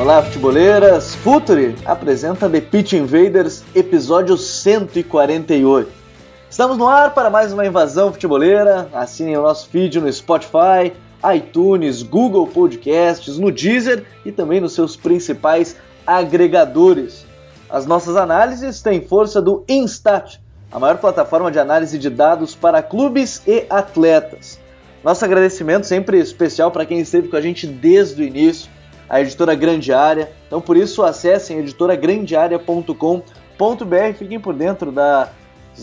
Olá, futeboleiras! Futuri apresenta The Pitch Invaders, episódio 148. Estamos no ar para mais uma invasão futeboleira. Assinem o nosso feed no Spotify, iTunes, Google Podcasts, no Deezer e também nos seus principais agregadores. As nossas análises têm força do Instat, a maior plataforma de análise de dados para clubes e atletas. Nosso agradecimento sempre especial para quem esteve com a gente desde o início, a editora Grande Área. Então, por isso, acessem editoragrandearea.com.br fiquem por dentro das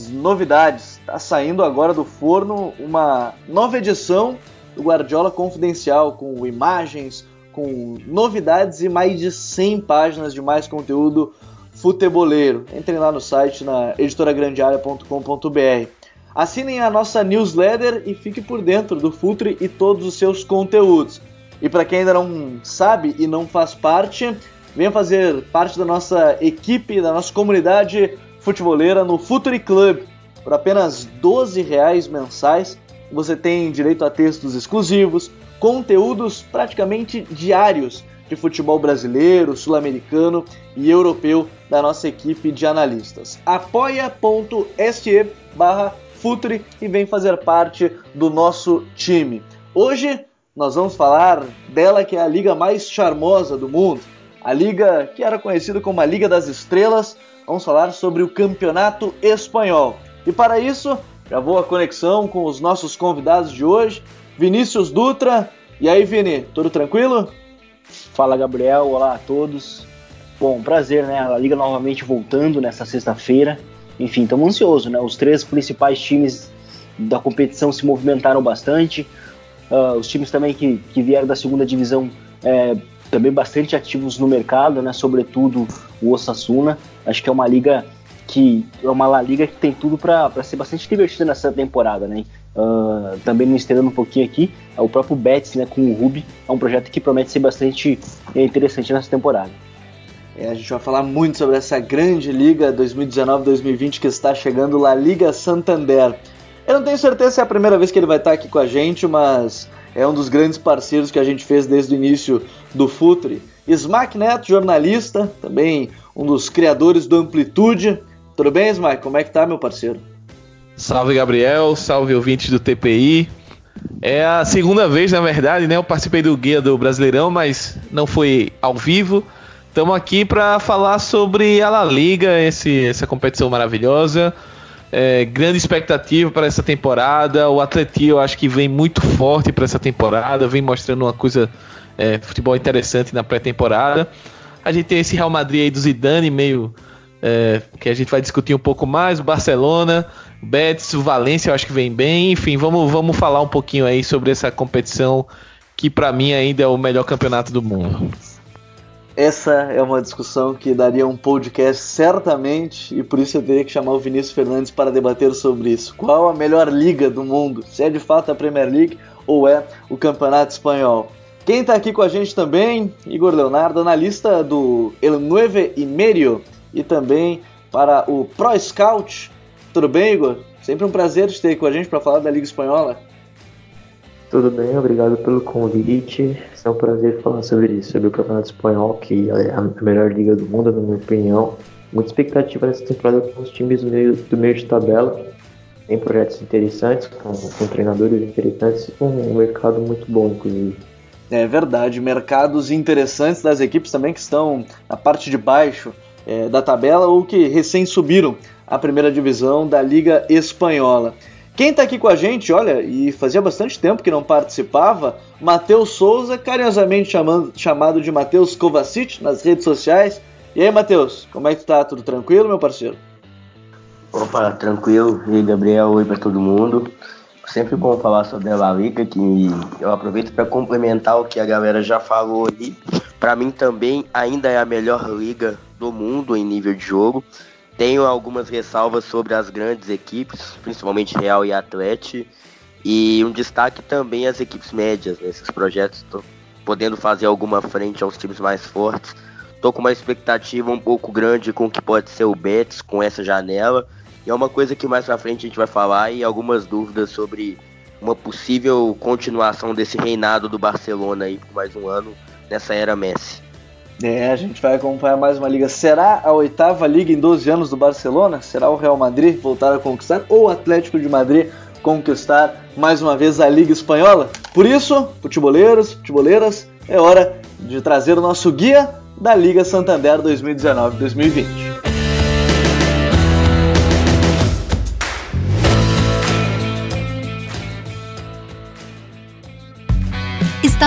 novidades. Está saindo agora do forno uma nova edição do Guardiola Confidencial, com imagens, com novidades e mais de 100 páginas de mais conteúdo futeboleiro. Entrem lá no site na editoragrandearea.com.br. Assinem a nossa newsletter e fique por dentro do Futre e todos os seus conteúdos. E para quem ainda não sabe e não faz parte, venha fazer parte da nossa equipe, da nossa comunidade futeboleira no Futre Club. Por apenas 12 reais mensais, você tem direito a textos exclusivos, conteúdos praticamente diários de futebol brasileiro, sul-americano e europeu da nossa equipe de analistas. apoia.se barra Futre e vem fazer parte do nosso time. Hoje nós vamos falar dela que é a liga mais charmosa do mundo, a liga que era conhecida como a Liga das Estrelas. Vamos falar sobre o Campeonato Espanhol. E para isso, já vou a conexão com os nossos convidados de hoje, Vinícius Dutra. E aí, Vini, tudo tranquilo? Fala, Gabriel. Olá a todos. Bom, prazer, né? A liga novamente voltando nessa sexta-feira enfim, estamos ansiosos, né? Os três principais times da competição se movimentaram bastante. Uh, os times também que, que vieram da segunda divisão é, também bastante ativos no mercado, né? Sobretudo o Osasuna. Acho que é uma liga que é uma La Liga que tem tudo para ser bastante divertida nessa temporada, né? Uh, também me estendendo um pouquinho aqui, o próprio Betis, né, com o Ruby, é um projeto que promete ser bastante interessante nessa temporada. É, a gente vai falar muito sobre essa grande liga 2019-2020 que está chegando, La Liga Santander. Eu não tenho certeza se é a primeira vez que ele vai estar aqui com a gente, mas é um dos grandes parceiros que a gente fez desde o início do Futre. Smack Neto, jornalista, também um dos criadores do Amplitude. Tudo bem, Smack? Como é que tá, meu parceiro? Salve, Gabriel. Salve, ouvintes do TPI. É a segunda vez, na verdade, né? Eu participei do Guia do Brasileirão, mas não foi ao vivo. Estamos aqui para falar sobre a La Liga, esse, essa competição maravilhosa. É, grande expectativa para essa temporada. O Atleti eu acho que vem muito forte para essa temporada, vem mostrando uma coisa é, futebol interessante na pré-temporada. A gente tem esse Real Madrid aí do Zidane meio é, que a gente vai discutir um pouco mais. O Barcelona, o Betis, o Valência eu acho que vem bem. Enfim, vamos, vamos falar um pouquinho aí sobre essa competição que para mim ainda é o melhor campeonato do mundo. Essa é uma discussão que daria um podcast certamente, e por isso eu teria que chamar o Vinícius Fernandes para debater sobre isso. Qual a melhor liga do mundo? Se é de fato a Premier League ou é o Campeonato Espanhol? Quem está aqui com a gente também, Igor Leonardo, analista do El Nueve e Medio e também para o Pro Scout. Tudo bem, Igor? Sempre um prazer te ter com a gente para falar da Liga Espanhola. Tudo bem, obrigado pelo convite. É um prazer falar sobre isso, sobre o Campeonato Espanhol, que é a melhor liga do mundo, na minha opinião. Muita expectativa nessa temporada com os times do meio, do meio de tabela. Tem projetos interessantes, com, com treinadores interessantes e com um mercado muito bom, inclusive. É verdade, mercados interessantes das equipes também que estão na parte de baixo é, da tabela ou que recém subiram a primeira divisão da Liga Espanhola. Quem está aqui com a gente, olha, e fazia bastante tempo que não participava, Matheus Souza, carinhosamente chamando, chamado de Matheus Kovacic nas redes sociais. E aí, Matheus, como é que tá? Tudo tranquilo, meu parceiro? Opa, tranquilo. E aí, Gabriel, oi para todo mundo. Sempre bom falar sobre a La Liga, que eu aproveito para complementar o que a galera já falou ali. Para mim também ainda é a melhor liga do mundo em nível de jogo. Tenho algumas ressalvas sobre as grandes equipes, principalmente Real e Atlético, e um destaque também às equipes médias nesses projetos, tô podendo fazer alguma frente aos times mais fortes. Tô com uma expectativa um pouco grande com o que pode ser o Betis com essa janela. E é uma coisa que mais pra frente a gente vai falar e algumas dúvidas sobre uma possível continuação desse reinado do Barcelona aí por mais um ano nessa era Messi. É, a gente vai acompanhar mais uma liga. Será a oitava liga em 12 anos do Barcelona? Será o Real Madrid voltar a conquistar? Ou o Atlético de Madrid conquistar mais uma vez a Liga Espanhola? Por isso, futeboleiros, futeboleiras, é hora de trazer o nosso guia da Liga Santander 2019-2020.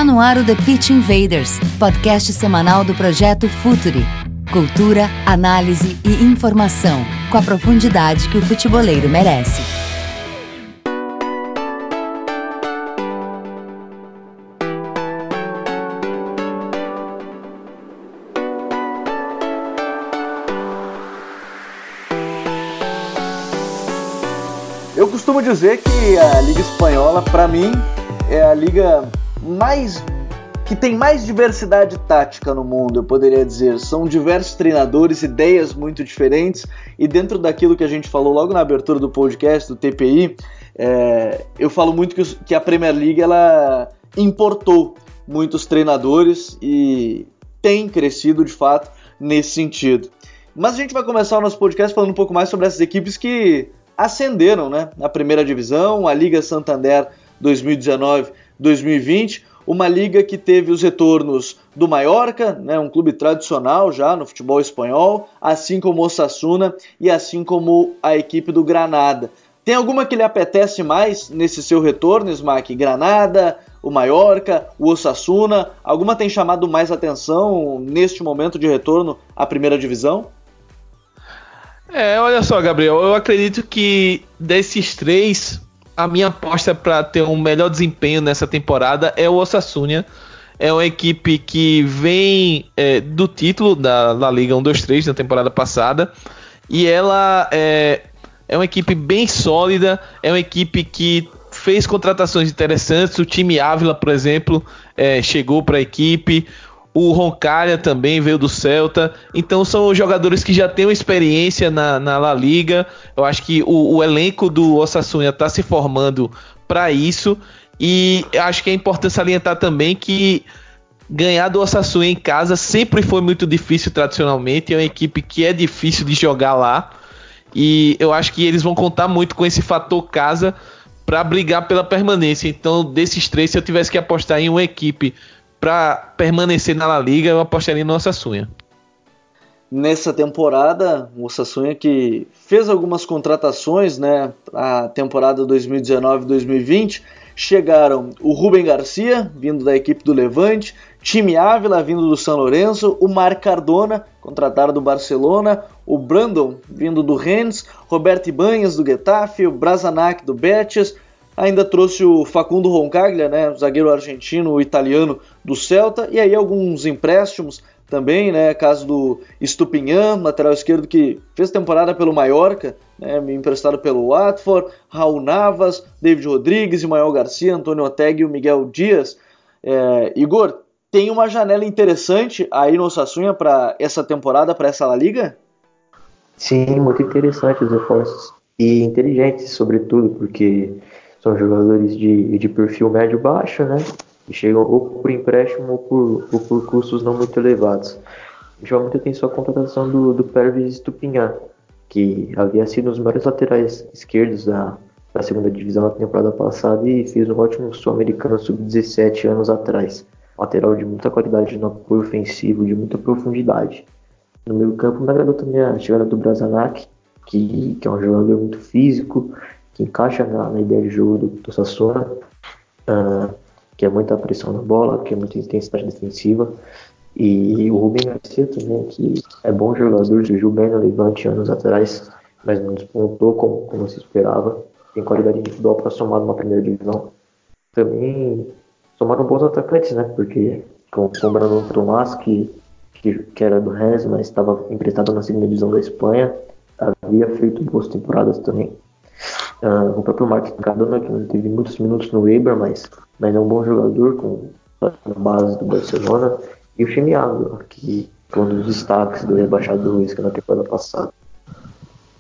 Está no ar o The Pitch Invaders, podcast semanal do projeto Futuri. Cultura, análise e informação, com a profundidade que o futeboleiro merece. Eu costumo dizer que a Liga Espanhola, para mim, é a liga mais que tem mais diversidade tática no mundo, eu poderia dizer. São diversos treinadores, ideias muito diferentes, e dentro daquilo que a gente falou logo na abertura do podcast, do TPI, é, eu falo muito que, que a Premier League ela importou muitos treinadores e tem crescido de fato nesse sentido. Mas a gente vai começar o nosso podcast falando um pouco mais sobre essas equipes que ascenderam né, na primeira divisão, a Liga Santander 2019-2020, uma liga que teve os retornos do Mallorca, né, um clube tradicional já no futebol espanhol, assim como o Osasuna e assim como a equipe do Granada. Tem alguma que lhe apetece mais nesse seu retorno, Smack? Granada, o Mallorca, o Osasuna? Alguma tem chamado mais atenção neste momento de retorno à primeira divisão? É, olha só, Gabriel, eu acredito que desses três, a minha aposta para ter um melhor desempenho nessa temporada é o Osasuna. É uma equipe que vem é, do título da, Liga 1-2-3 na temporada passada. E ela é, é uma equipe bem sólida, é uma equipe que fez contratações interessantes. O time Ávila, por exemplo, é, chegou para a equipe. O Roncalha também veio do Celta. Então são jogadores que já têm uma experiência na, na La Liga. Eu acho que o, o elenco do Osasuna está se formando para isso. E acho que é importante salientar também que ganhar do Osasuna em casa sempre foi muito difícil tradicionalmente. É uma equipe que é difícil de jogar lá. E eu acho que eles vão contar muito com esse fator casa para brigar pela permanência. Então, desses três, se eu tivesse que apostar em uma equipe para permanecer na La Liga, eu apostaria no Osasuna. Nessa temporada, o Osasuna que fez algumas contratações, né, a temporada 2019-2020, chegaram o Rubem Garcia, vindo da equipe do Levante, Time Ávila, vindo do São Lourenço, o Mar Cardona, contratado do Barcelona, o Brandon, vindo do Rennes, Roberto Ibanhas, do Getafe, o Brazanac, do Betis, ainda trouxe o Facundo Roncaglia, né, zagueiro argentino, italiano do Celta, e aí alguns empréstimos também, né, caso do Estupinhan, lateral esquerdo que fez temporada pelo Mallorca, né, emprestado pelo Watford, Raul Navas, David Rodrigues, Manuel Garcia, Antônio Oteg e o Miguel Dias. É, Igor, tem uma janela interessante aí no Osasuna para essa temporada, para essa La Liga? Sim, muito interessante os reforços. E inteligentes, sobretudo, porque são jogadores de, de perfil médio-baixo, né? E chegam ou por empréstimo ou por, ou por custos não muito elevados. Chama muita atenção a contratação do, do Pervis Stupinhan, que havia sido um dos melhores laterais esquerdos da, da segunda divisão na temporada passada e fez um ótimo sul-americano sub-17 anos atrás. Lateral de muita qualidade no apoio ofensivo, de muita profundidade. No meio campo me agradou também a chegada do Brazanac, que, que é um jogador muito físico, que encaixa na, na ideia de jogo do, do Sassona, uh, que é muita pressão na bola, que é muita intensidade defensiva. E o Rubem Garcia também, que é bom jogador, surgiu bem no Levante anos atrás, mas não despontou como, como se esperava. tem qualidade individual para somar numa primeira divisão. Também somaram bons atacantes, né? Porque com, com o Brandon Tomás, que, que, que era do Rennes, mas estava emprestado na segunda divisão da Espanha, havia feito boas temporadas também. Uh, o próprio Mark Cardona, que não teve muitos minutos no Weber, mas, mas é um bom jogador com na base do Barcelona. E o Chimiado, que foi um dos destaques do rebaixado do Luiz na temporada passada.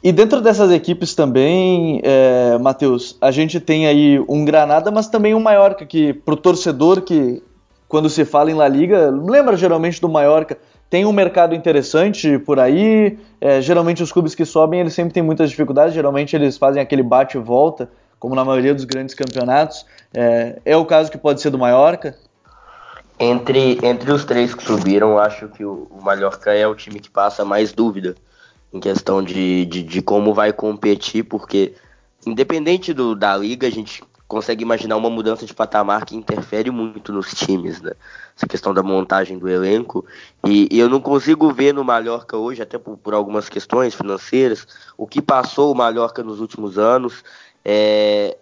E dentro dessas equipes também, é, Matheus, a gente tem aí um Granada, mas também um Mallorca, que pro torcedor que, quando se fala em La Liga, lembra geralmente do Mallorca, tem um mercado interessante por aí, é, geralmente os clubes que sobem, eles sempre têm muitas dificuldades, geralmente eles fazem aquele bate e volta, como na maioria dos grandes campeonatos. É, é o caso que pode ser do Mallorca? Entre, entre os três que subiram, acho que o, o Mallorca é o time que passa mais dúvida em questão de, de, de como vai competir, porque independente do, da liga, a gente consegue imaginar uma mudança de patamar que interfere muito nos times, né? Essa questão da montagem do elenco. E, e eu não consigo ver no Mallorca hoje, até por, por, algumas questões financeiras, o que passou o Mallorca nos últimos anos. É,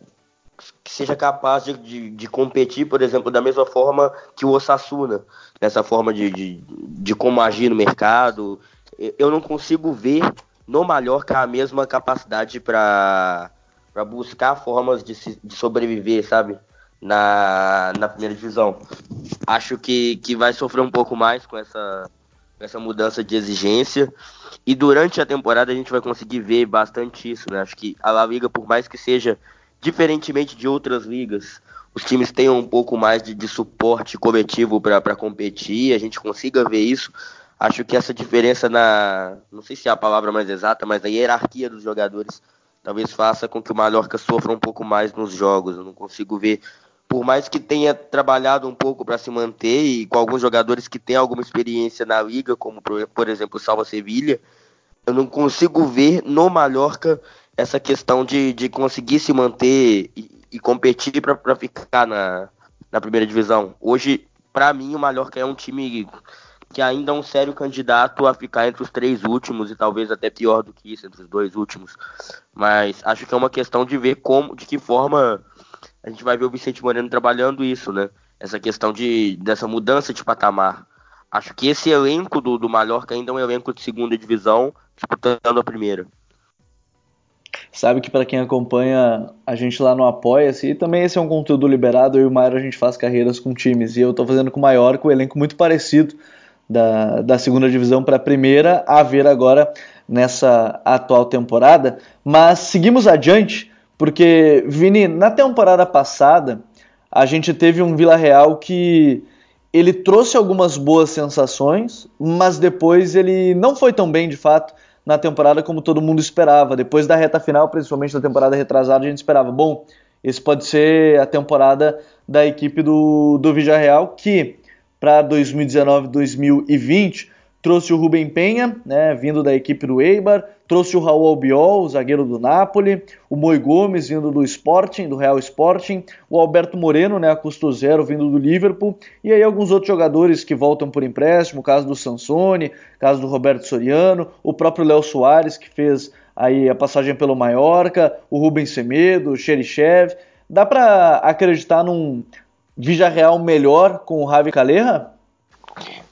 que seja capaz de, de, de, competir, por exemplo, da mesma forma que o Osasuna, nessa forma de, de, de como agir no mercado, eu não consigo ver no Mallorca a mesma capacidade para buscar formas de, se, de sobreviver, sabe? Na, na primeira divisão. Acho que, que vai sofrer um pouco mais com essa, essa mudança de exigência. E durante a temporada a gente vai conseguir ver bastante isso, né? Acho que a La Liga, por mais que seja diferentemente de outras ligas, os times tenham um pouco mais de, de suporte coletivo para competir, a gente consiga ver isso acho que essa diferença na, não sei se é a palavra mais exata, mas a hierarquia dos jogadores talvez faça com que o Mallorca sofra um pouco mais nos jogos. Eu não consigo ver, por mais que tenha trabalhado um pouco para se manter e com alguns jogadores que têm alguma experiência na liga, como por exemplo o Salva Sevilha, eu não consigo ver no Mallorca essa questão de, de conseguir se manter e, e competir para ficar na, na primeira divisão. Hoje, para mim, o Mallorca é um time que ainda é um sério candidato a ficar entre os três últimos e talvez até pior do que isso, entre os dois últimos. Mas acho que é uma questão de ver como, de que forma a gente vai ver o Vicente Moreno trabalhando isso, né? Essa questão de, dessa mudança de patamar. Acho que esse elenco do, do Mallorca ainda é um elenco de segunda divisão, disputando a primeira. Sabe que para quem acompanha a gente lá no Apoia-se, também esse é um conteúdo liberado, eu e o Maio a gente faz carreiras com times, e eu estou fazendo com o Mallorca um elenco muito parecido da, da segunda divisão para a primeira, a ver agora nessa atual temporada. Mas seguimos adiante, porque, Vini, na temporada passada, a gente teve um Vila Real que ele trouxe algumas boas sensações, mas depois ele não foi tão bem de fato na temporada como todo mundo esperava. Depois da reta final, principalmente da temporada retrasada, a gente esperava, bom, esse pode ser a temporada da equipe do, do Real que para 2019-2020 trouxe o Rubem Penha, né, vindo da equipe do Eibar, trouxe o Raul Albiol, zagueiro do Napoli, o Moi Gomes, vindo do Sporting, do Real Sporting, o Alberto Moreno, né, a custo zero, vindo do Liverpool, e aí alguns outros jogadores que voltam por empréstimo, caso do Sansone, caso do Roberto Soriano, o próprio Léo Soares, que fez aí a passagem pelo Mallorca, o Rubens Semedo, o Xerichev, dá para acreditar num, Real melhor com o Javi Calera?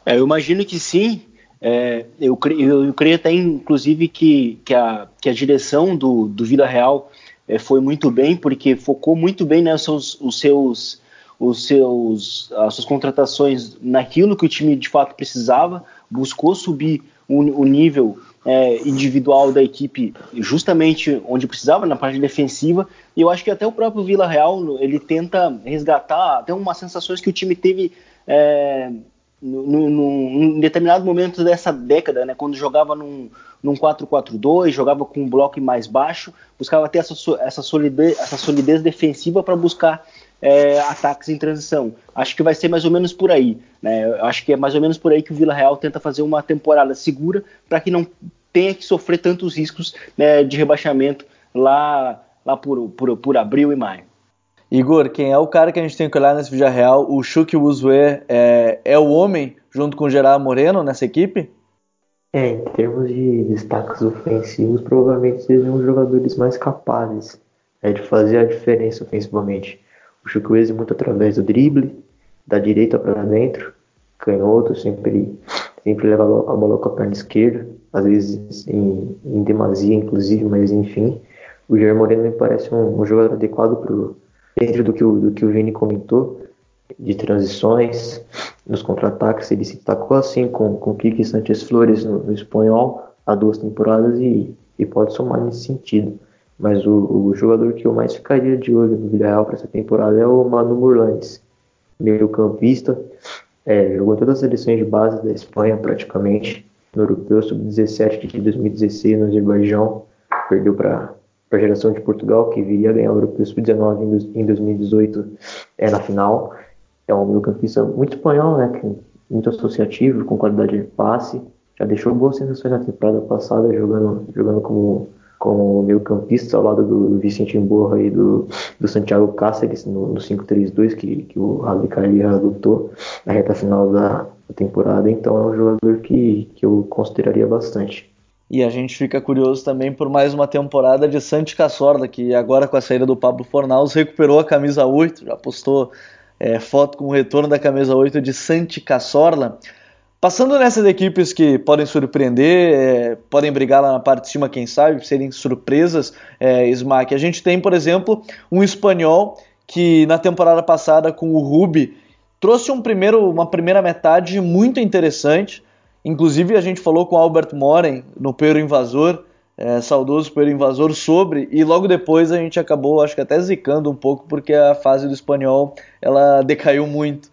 É, eu imagino que sim. É, eu, eu, eu, creio até, inclusive, que, que, a, que a direção do, do Vila Real é, foi muito bem, porque focou muito bem né, os, seus, os, seus, os seus, as suas contratações naquilo que o time de fato precisava, buscou subir o, o nível é, individual da equipe justamente onde precisava, na parte defensiva, e eu acho que até o próprio Vila Real ele tenta resgatar até umas sensações que o time teve é, em determinado momento dessa década, né, quando jogava num, num 4-4-2, jogava com um bloco mais baixo, buscava ter essa, essa, solidez, essa solidez defensiva para buscar é, ataques em transição. Acho que vai ser mais ou menos por aí. Né? Acho que é mais ou menos por aí que o Vila Real tenta fazer uma temporada segura para que não tenha que sofrer tantos riscos né, de rebaixamento lá, lá por, por, por abril e maio. Igor, quem é o cara que a gente tem que olhar nesse vídeo real? O Chuck Wuzue é, é o homem junto com o Gerard Moreno nessa equipe? É, em termos de destaques ofensivos, provavelmente sejam os jogadores mais capazes é de fazer a diferença ofensivamente. O Chukwueze muito através do drible, da direita para dentro, canhoto, sempre, sempre leva a bola com a perna esquerda, às vezes em, em demasia, inclusive, mas enfim. O Jair Moreno me parece um, um jogador adequado pro, dentro do que, o, do que o Vini comentou, de transições, nos contra-ataques. Ele se tacou assim com, com Kiki Sanchez Flores no, no espanhol há duas temporadas e, e pode somar nesse sentido. Mas o, o, jogador que eu mais ficaria de olho no Villarreal para essa temporada é o Manu Murlandes, meio campista, é, jogou todas as seleções de base da Espanha praticamente, no Europeu Sub-17 de 2016 no Azerbaijão, perdeu para a geração de Portugal, que viria a ganhar o Europeu Sub-19 em 2018 é, na final. É um meio campista muito espanhol, né, muito associativo, com qualidade de passe, já deixou boas sensações na temporada passada jogando, jogando como, como meio campista ao lado do Vicente Emborra e do, do Santiago Cáceres no, no 5-3-2 que, que o Ravi Carlia adotou na reta final da, temporada, então é um jogador que, que eu consideraria bastante. E a gente fica curioso também por mais uma temporada de Santi Cassorda, que agora com a saída do Pablo Fornaus recuperou a camisa 8, já postou é, foto com o retorno da camisa 8 de Santi Cassorla. Passando nessas equipes que podem surpreender, é, podem brigar lá na parte de cima, quem sabe, serem surpresas, é, Smack. A gente tem, por exemplo, um espanhol que na temporada passada com o Rubi trouxe um primeiro, uma primeira metade muito interessante. Inclusive a gente falou com Albert Moren no Peiro Invasor, é, saudoso Peiro Invasor, sobre, e logo depois a gente acabou, acho que até zicando um pouco, porque a fase do espanhol ela decaiu muito.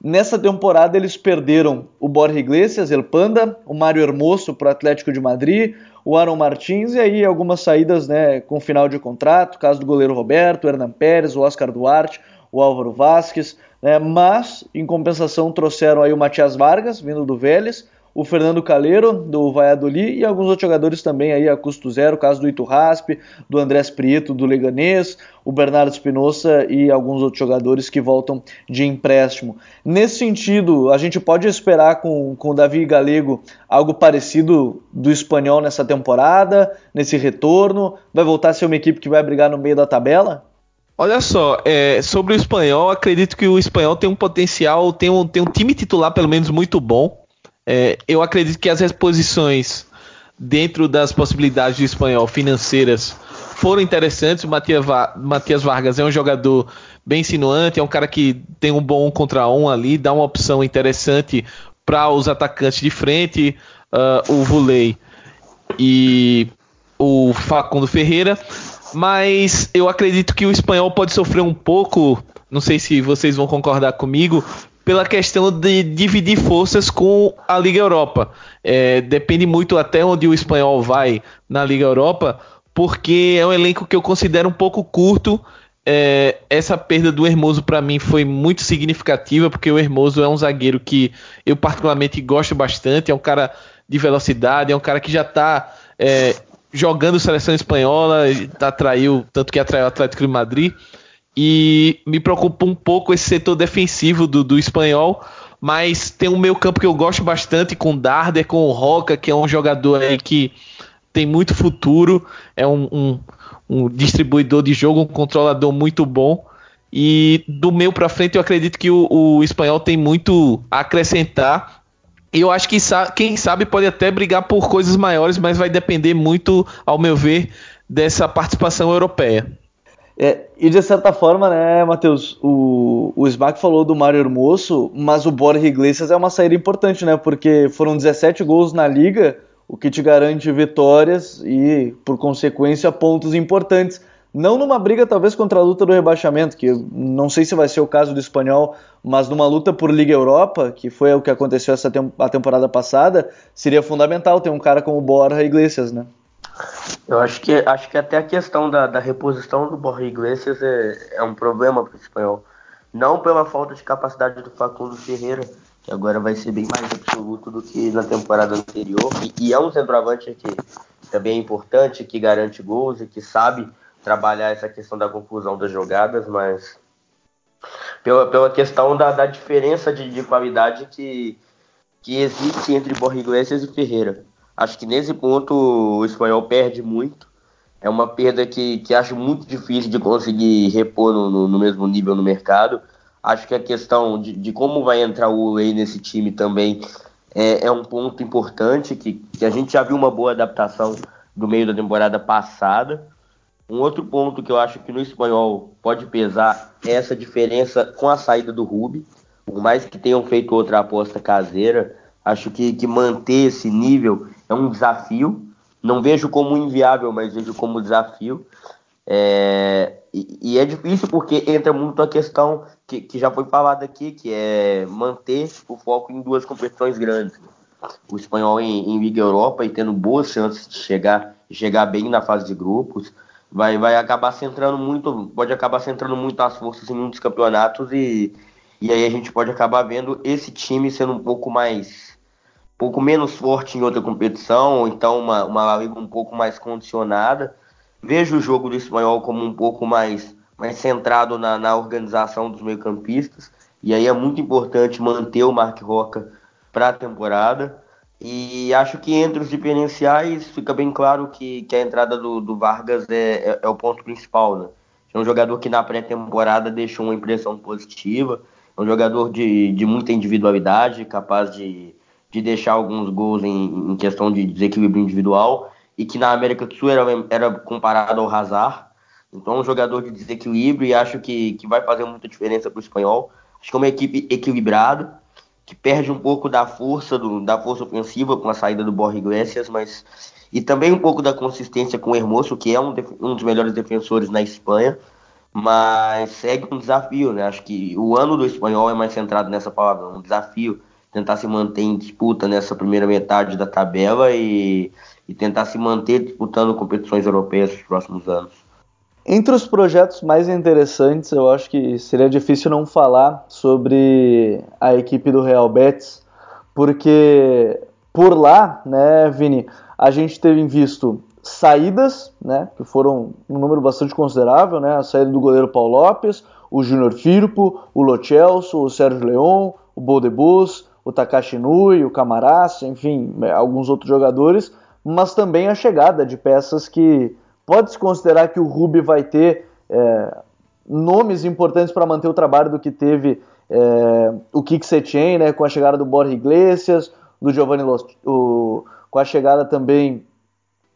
Nessa temporada eles perderam o Borja Iglesias, El Panda, o Mário Hermoso para o Atlético de Madrid, o Aaron Martins e aí algumas saídas né, com final de contrato, caso do goleiro Roberto, o Hernan Pérez, o Oscar Duarte, o Álvaro Vasquez, né, mas em compensação trouxeram aí o Matias Vargas, vindo do Vélez, o Fernando Caleiro, do Valladolid, e alguns outros jogadores também aí a custo zero, o caso do Iturraspe, do Andrés Prieto, do Leganês, o Bernardo Espinosa e alguns outros jogadores que voltam de empréstimo. Nesse sentido, a gente pode esperar com, com o Davi Galego algo parecido do espanhol nessa temporada, nesse retorno? Vai voltar a ser uma equipe que vai brigar no meio da tabela? Olha só, é, sobre o espanhol, acredito que o espanhol tem um potencial, tem um, tem um time titular pelo menos muito bom. É, eu acredito que as reposições dentro das possibilidades do espanhol financeiras foram interessantes. O Matias, Vargas é um jogador bem insinuante, é um cara que tem um bom contra um ali, dá uma opção interessante para os atacantes de frente, uh, o Vulei e o Facundo Ferreira. Mas eu acredito que o espanhol pode sofrer um pouco, não sei se vocês vão concordar comigo, pela questão de dividir forças com a Liga Europa. É, depende muito até onde o espanhol vai na Liga Europa, porque é um elenco que eu considero um pouco curto. É, essa perda do Hermoso para mim foi muito significativa, porque o Hermoso é um zagueiro que eu particularmente gosto bastante, é um cara de velocidade, é um cara que já está é, jogando seleção espanhola, atraiu, tanto que atraiu o Atlético de Madrid. E me preocupa um pouco esse setor defensivo do, do espanhol. Mas tem um meio campo que eu gosto bastante com o Darder, com o Roca, que é um jogador aí que tem muito futuro. É um, um, um distribuidor de jogo, um controlador muito bom. E do meio para frente eu acredito que o, o, espanhol tem muito a acrescentar. E eu acho que quem sabe pode até brigar por coisas maiores, mas vai depender muito, ao meu ver, dessa participação europeia. É, e de certa forma, né, Matheus, o, o Smack falou do Mário Hermoso, mas o Borja Iglesias é uma saída importante, né? Porque foram 17 gols na liga, o que te garante vitórias e, por consequência, pontos importantes. Não numa briga, talvez, contra a luta do rebaixamento, que não sei se vai ser o caso do espanhol, mas numa luta por Liga Europa, que foi o que aconteceu essa tem a temporada passada, seria fundamental ter um cara como o Borja Iglesias, né? Eu acho que, acho que até a questão da, da reposição do Borja Iglesias é, é um problema para o espanhol. Não pela falta de capacidade do Facundo Ferreira, que agora vai ser bem mais absoluto do que na temporada anterior. E, e é um centroavante que também é importante, que garante gols e que sabe trabalhar essa questão da conclusão das jogadas, mas pela, pela questão da, da diferença de, de qualidade que, que existe entre Borja Iglesias e Ferreira. Acho que nesse ponto o espanhol perde muito. é uma perda que, que acho muito difícil de conseguir repor no, no, no mesmo nível no mercado. Acho que a questão de, de como vai entrar o Wei nesse time também é, é, um ponto importante, que, que a gente já viu uma boa adaptação do meio da temporada passada. Um outro ponto que eu acho que no espanhol pode pesar é essa diferença com a saída do Rubi. Por mais que tenham feito outra aposta caseira, acho que, que manter esse nível é um desafio. Não vejo como inviável, mas vejo como desafio. É, e, e, é difícil porque entra muito a questão que, que já foi falada aqui, que é manter o foco em duas competições grandes. O espanhol em, em Liga Europa e tendo boas chances de chegar, chegar bem na fase de grupos, vai, vai acabar centrando muito, pode acabar centrando muito as forças em muitos campeonatos e, e aí a gente pode acabar vendo esse time sendo um pouco mais pouco menos forte em outra competição, ou então uma, uma liga um pouco mais condicionada. Vejo o jogo do espanhol como um pouco mais, mais centrado na, na organização dos meio-campistas, e aí é muito importante manter o Mark Roca para a temporada. E acho que entre os diferenciais fica bem claro que, que a entrada do, do Vargas é, é, é, o ponto principal. Né? É um jogador que na pré-temporada deixou uma impressão positiva, é um jogador de, de muita individualidade, capaz de, de deixar alguns gols em, em questão de desequilíbrio individual, e que na América do Sul era, era comparado ao Hazard. Então, um jogador de desequilíbrio e acho que, que vai fazer muita diferença para o espanhol. Acho que é uma equipe equilibrada que perde um pouco da força do, da força ofensiva com a saída do Borja Iglesias, mas e também um pouco da consistência com o Hermoso, que é um, um dos melhores defensores na Espanha, mas segue um desafio, né? Acho que o ano do espanhol é mais centrado nessa palavra, um desafio tentar se manter em disputa nessa primeira metade da tabela e, e tentar se manter disputando competições europeias nos próximos anos. Entre os projetos mais interessantes, eu acho que seria difícil não falar sobre a equipe do Real Betis, porque por lá, né, Vini, a gente teve visto saídas, né, que foram um número bastante considerável, né, a saída do goleiro Paulo Lopes, o Júnior Firpo, o Lo Celso, o Sérgio Leon, o Boldebus, o Takashi Nui, o Camarazzi, enfim, alguns outros jogadores, mas também a chegada de peças que Pode-se considerar que o Rubi vai ter é, nomes importantes para manter o trabalho do que teve é, o Kik Setien, né, com a chegada do Borja Iglesias, do Giovanni Los, o, com a chegada também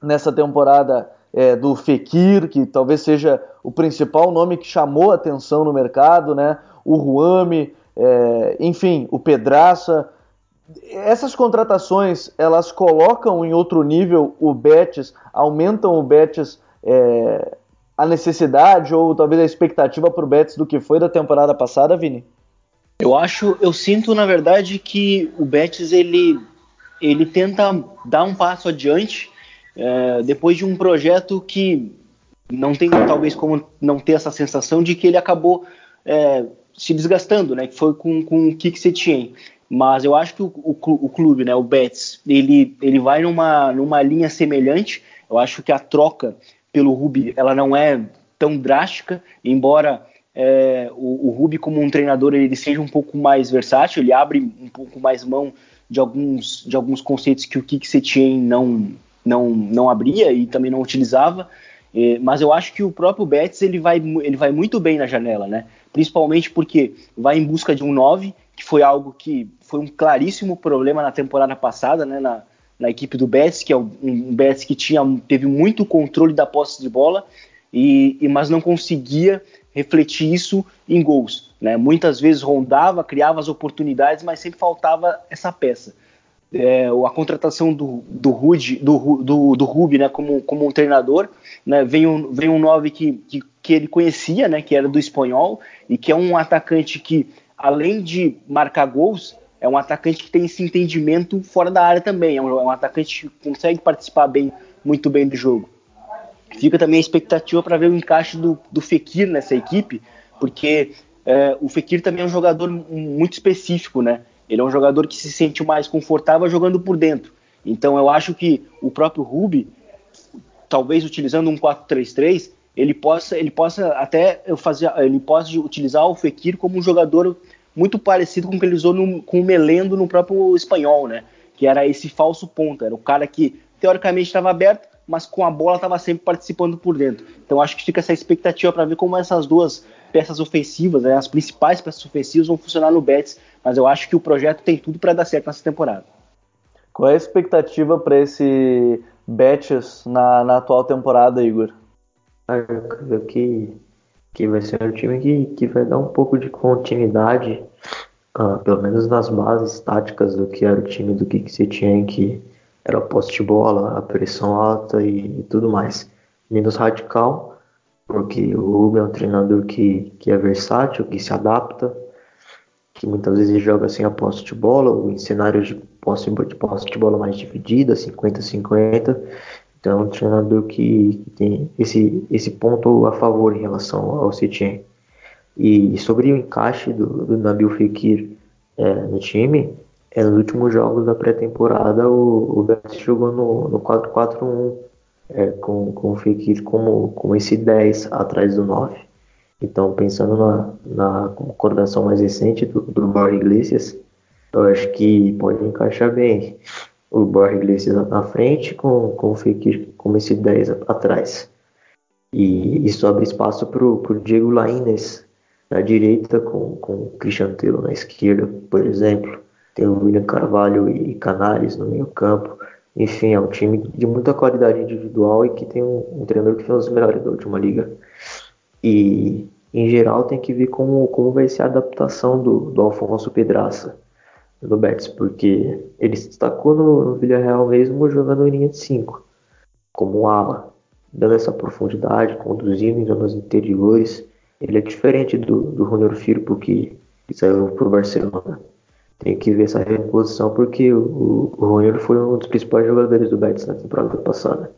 nessa temporada é, do Fekir, que talvez seja o principal nome que chamou atenção no mercado, né, o Ruame, é, enfim, o Pedraça. Essas contratações elas colocam em outro nível o Betis, aumentam o Betis é, a necessidade ou talvez a expectativa para o Betis do que foi da temporada passada, Vini? Eu acho, eu sinto na verdade que o Betis ele ele tenta dar um passo adiante é, depois de um projeto que não tem talvez como não ter essa sensação de que ele acabou é, se desgastando, né? Que foi com, com o Kik Setien. Mas eu acho que o, o, o, clube, né, o Betis, ele, ele vai numa, numa linha semelhante. Eu acho que a troca pelo Rubi ela não é tão drástica, embora é, o, o Rubi como um treinador ele seja um pouco mais versátil, ele abre um pouco mais mão de alguns, de alguns conceitos que o Kik Setien não, não, não abria e também não utilizava. É, mas eu acho que o próprio Betis ele vai, ele vai muito bem na janela, né? Principalmente porque vai em busca de um 9, que foi algo que foi um claríssimo problema na temporada passada, né? Na, na equipe do Betis, que é um, um Betis que tinha, teve muito controle da posse de bola, e, e mas não conseguia refletir isso em gols. Né? Muitas vezes rondava, criava as oportunidades, mas sempre faltava essa peça. É, a contratação do, do, Rude, do, do, do Rubi né, como, como um treinador, né, vem um, vem um 9 que, que, que ele conhecia, né, que era do espanhol, e que é um atacante que, além de marcar gols, é um atacante que tem esse entendimento fora da área também. É um, é um, atacante que consegue participar bem, muito bem do jogo. Fica também a expectativa para ver o encaixe do, do Fekir nessa equipe, porque é, o Fekir também é um jogador muito específico, né? Ele é um jogador que se sente mais confortável jogando por dentro. Então eu acho que o próprio Rubi, talvez utilizando um 4-3-3, ele possa, ele possa até fazer, ele possa utilizar o Fekir como um jogador muito parecido com o que ele usou no, com o Melendo no próprio espanhol, né? Que era esse falso ponta, era o cara que teoricamente estava aberto, mas com a bola estava sempre participando por dentro. Então acho que fica essa expectativa para ver como essas duas peças ofensivas, né, as principais peças ofensivas vão funcionar no Betis, mas eu acho que o projeto tem tudo para dar certo nessa temporada. Qual é a expectativa para esse Betis na, na atual temporada, Igor? Ah, eu creio que, que vai ser um time que, que vai dar um pouco de continuidade, uh, pelo menos nas bases táticas do que era o time do que se tinha, que era poste bola, a pressão alta e, e tudo mais. Menos radical, porque o Rubio é um treinador que, que é versátil, que se adapta, que muitas vezes joga sem a posse de bola, ou em cenários de posse de, posse de bola mais dividida, 50-50. Então um treinador que, que, tem esse, esse ponto a favor em relação ao Setien. E sobre o encaixe do, do Nabil Fekir é, no time, é, nos últimos jogos da pré-temporada o, o Betis jogou no, no 4-4-1 é, com, com o Fekir como, como esse 10 atrás do 9. Então, pensando na, na coordenação mais recente do, do Borja Iglesias, eu acho que pode encaixar bem o Borja Iglesias na frente com, com o Fekir como esse 10 atrás. E isso abre espaço para o Diego Lainez na direita com, com o Cristiano Telo na esquerda, por exemplo. Tem o William Carvalho e Canares no meio campo. Enfim, é um time de muita qualidade individual e que tem um, um treinador que foi um dos melhores da última liga. E, em geral, tem que ver como, como vai ser a adaptação do, do Alfonso Pedraça no Betis, porque ele se destacou no, no Villarreal mesmo jogando em linha de 5, como ala, dando essa profundidade, conduzindo em zonas interiores. Ele é diferente do, do Firpo, que, que saiu para o Barcelona tem que ver essa reposição porque o, o foi um dos principais jogadores do Betis na temporada passada.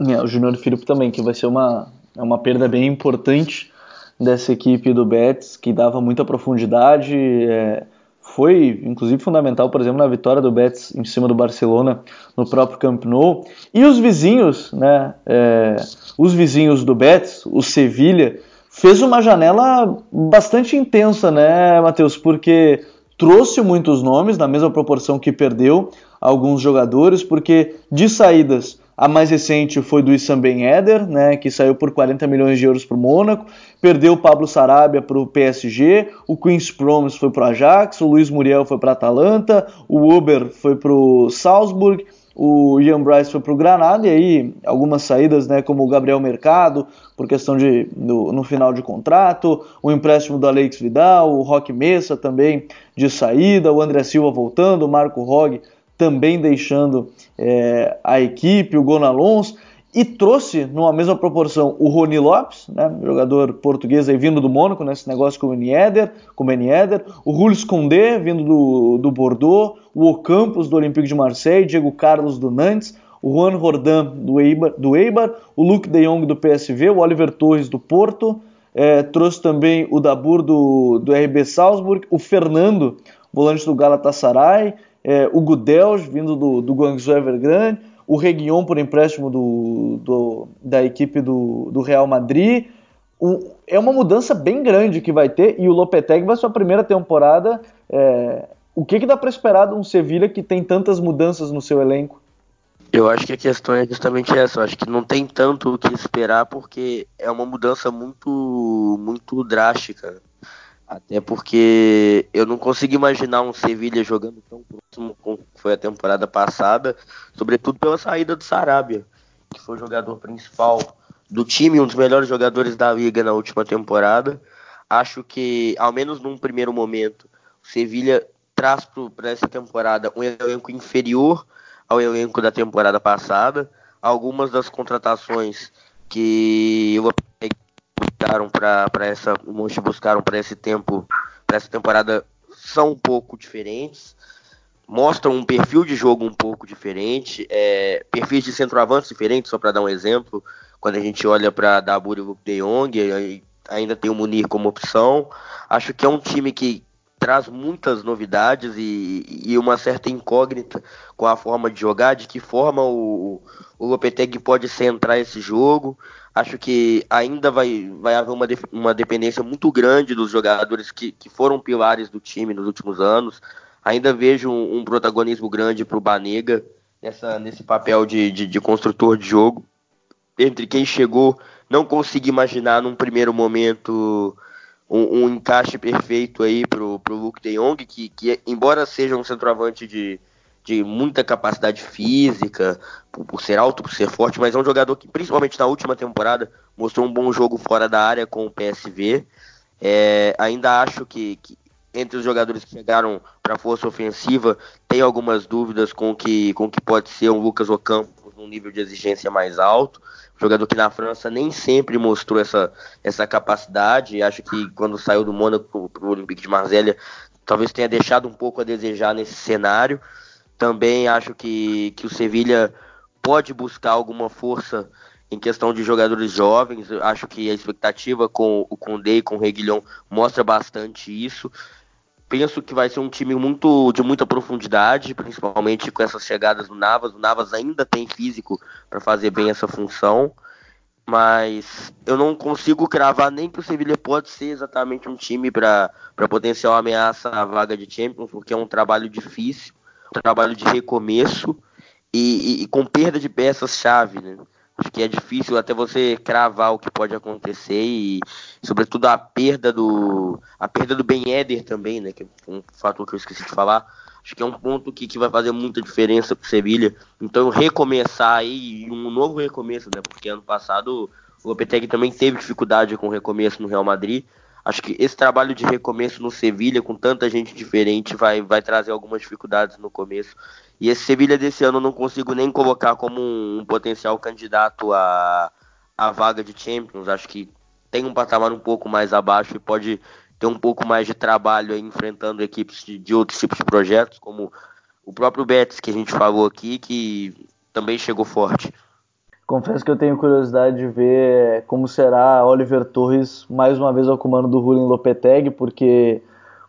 É, o Júnior Firpo também, que vai ser uma, é uma perda bem importante dessa equipe do Betis, que dava muita profundidade, é, foi inclusive fundamental, por exemplo, na vitória do Betis em cima do Barcelona no próprio Camp Nou. E os vizinhos, né, é, os vizinhos do Betis, o Sevilha, fez uma janela bastante intensa, né, Matheus? Porque trouxe muitos nomes, na mesma proporção que perdeu alguns jogadores, porque de saídas, a mais recente foi do Issam Ben Eder, né, que saiu por 40 milhões de euros para o Mônaco, perdeu o Pablo Sarabia para o PSG, o Queen's Promise foi para o Ajax, o Luiz Muriel foi para a Atalanta, o Uber foi para o Salzburg, o Ian Bryce foi para o Granada, e aí algumas saídas, né, como o Gabriel Mercado, por questão de no, no final de contrato, o empréstimo do Alex Vidal, o Roque Messa também de saída, o André Silva voltando, o Marco Rog também deixando é, a equipe, o Gonalons, e trouxe numa mesma proporção o Rony Lopes, né, jogador português aí vindo do Mônaco, nesse negócio com o Eder, com o Eder, o Condé vindo do, do Bordeaux, o Ocampos do Olympique de Marseille, Diego Carlos do Nantes, o Juan Jordan do Eibar, do Eibar o Luke de Jong do PSV, o Oliver Torres do Porto, é, trouxe também o Dabur do, do RB Salzburg, o Fernando, volante do Galatasaray, é, o Gudels vindo do, do Guangzhou Evergrande, o Reguion por empréstimo do, do, da equipe do, do Real Madrid. É uma mudança bem grande que vai ter e o Lopetegui vai sua primeira temporada. É, o que, que dá para esperar de um Sevilha que tem tantas mudanças no seu elenco? Eu acho que a questão é justamente essa. Eu acho que não tem tanto o que esperar porque é uma mudança muito, muito drástica. Até porque eu não consigo imaginar um Sevilha jogando tão próximo como foi a temporada passada, sobretudo pela saída do Sarabia, que foi o jogador principal do time, um dos melhores jogadores da liga na última temporada. Acho que, ao menos num primeiro momento, o Sevilha traz para essa temporada um elenco inferior ao elenco da temporada passada. Algumas das contratações que o buscaram para essa, o Monte buscaram para esse tempo, para essa temporada são um pouco diferentes, mostram um perfil de jogo um pouco diferente, é, perfis de centroavantes diferentes, só para dar um exemplo, quando a gente olha para Dabur e de Jong, ainda tem o Munir como opção. Acho que é um time que traz muitas novidades e, e, uma certa incógnita com a forma de jogar, de que forma o, o Lopetegui pode centrar esse jogo. Acho que ainda vai, vai haver uma, uma dependência muito grande dos jogadores que, que foram pilares do time nos últimos anos. Ainda vejo um, um protagonismo grande para o Banega, nessa, nesse papel de, de, de construtor de jogo. Entre quem chegou, não consegui imaginar num primeiro momento um, um encaixe perfeito aí pro, pro Luke de Jong, que, que embora seja um centroavante de, de muita capacidade física, por, por, ser alto, por ser forte, mas é um jogador que, principalmente na última temporada, mostrou um bom jogo fora da área com o PSV. É, ainda acho que, que, entre os jogadores que chegaram para a força ofensiva, tem algumas dúvidas com que, com que pode ser um Lucas Ocampo num nível de exigência mais alto. Jogador que na França nem sempre mostrou essa, essa capacidade. Acho que quando saiu do Mônaco para o Olympique de Marselha, talvez tenha deixado um pouco a desejar nesse cenário. Também acho que, que o Sevilha pode buscar alguma força em questão de jogadores jovens. Acho que a expectativa com o Condé e com o Reguilhão mostra bastante isso. Penso que vai ser um time muito de muita profundidade, principalmente com essas chegadas do Navas. O Navas ainda tem físico para fazer bem essa função, mas eu não consigo cravar nem que o Sevilha pode ser exatamente um time para potencial ameaça à vaga de Champions, porque é um trabalho difícil trabalho de recomeço e, e, e com perda de peças-chave, né? Acho que é difícil até você cravar o que pode acontecer e, sobretudo, a perda do a perda do Ben Eder também, né? Que é um fator que eu esqueci de falar. Acho que é um ponto que, que vai fazer muita diferença para o Sevilha. Então, recomeçar aí, um novo recomeço, né? Porque ano passado o Lopetegui também teve dificuldade com o recomeço no Real Madrid. Acho que esse trabalho de recomeço no Sevilha, com tanta gente diferente, vai, vai trazer algumas dificuldades no começo. E esse Sevilha desse ano eu não consigo nem colocar como um, um potencial candidato a, a vaga de Champions. Acho que tem um patamar um pouco mais abaixo e pode ter um pouco mais de trabalho enfrentando equipes de, de outros tipos de projetos, como o próprio Betis que a gente falou aqui, que também chegou forte. Confesso que eu tenho curiosidade de ver como será Oliver Torres mais uma vez ao comando do Ruling Lopetegui, porque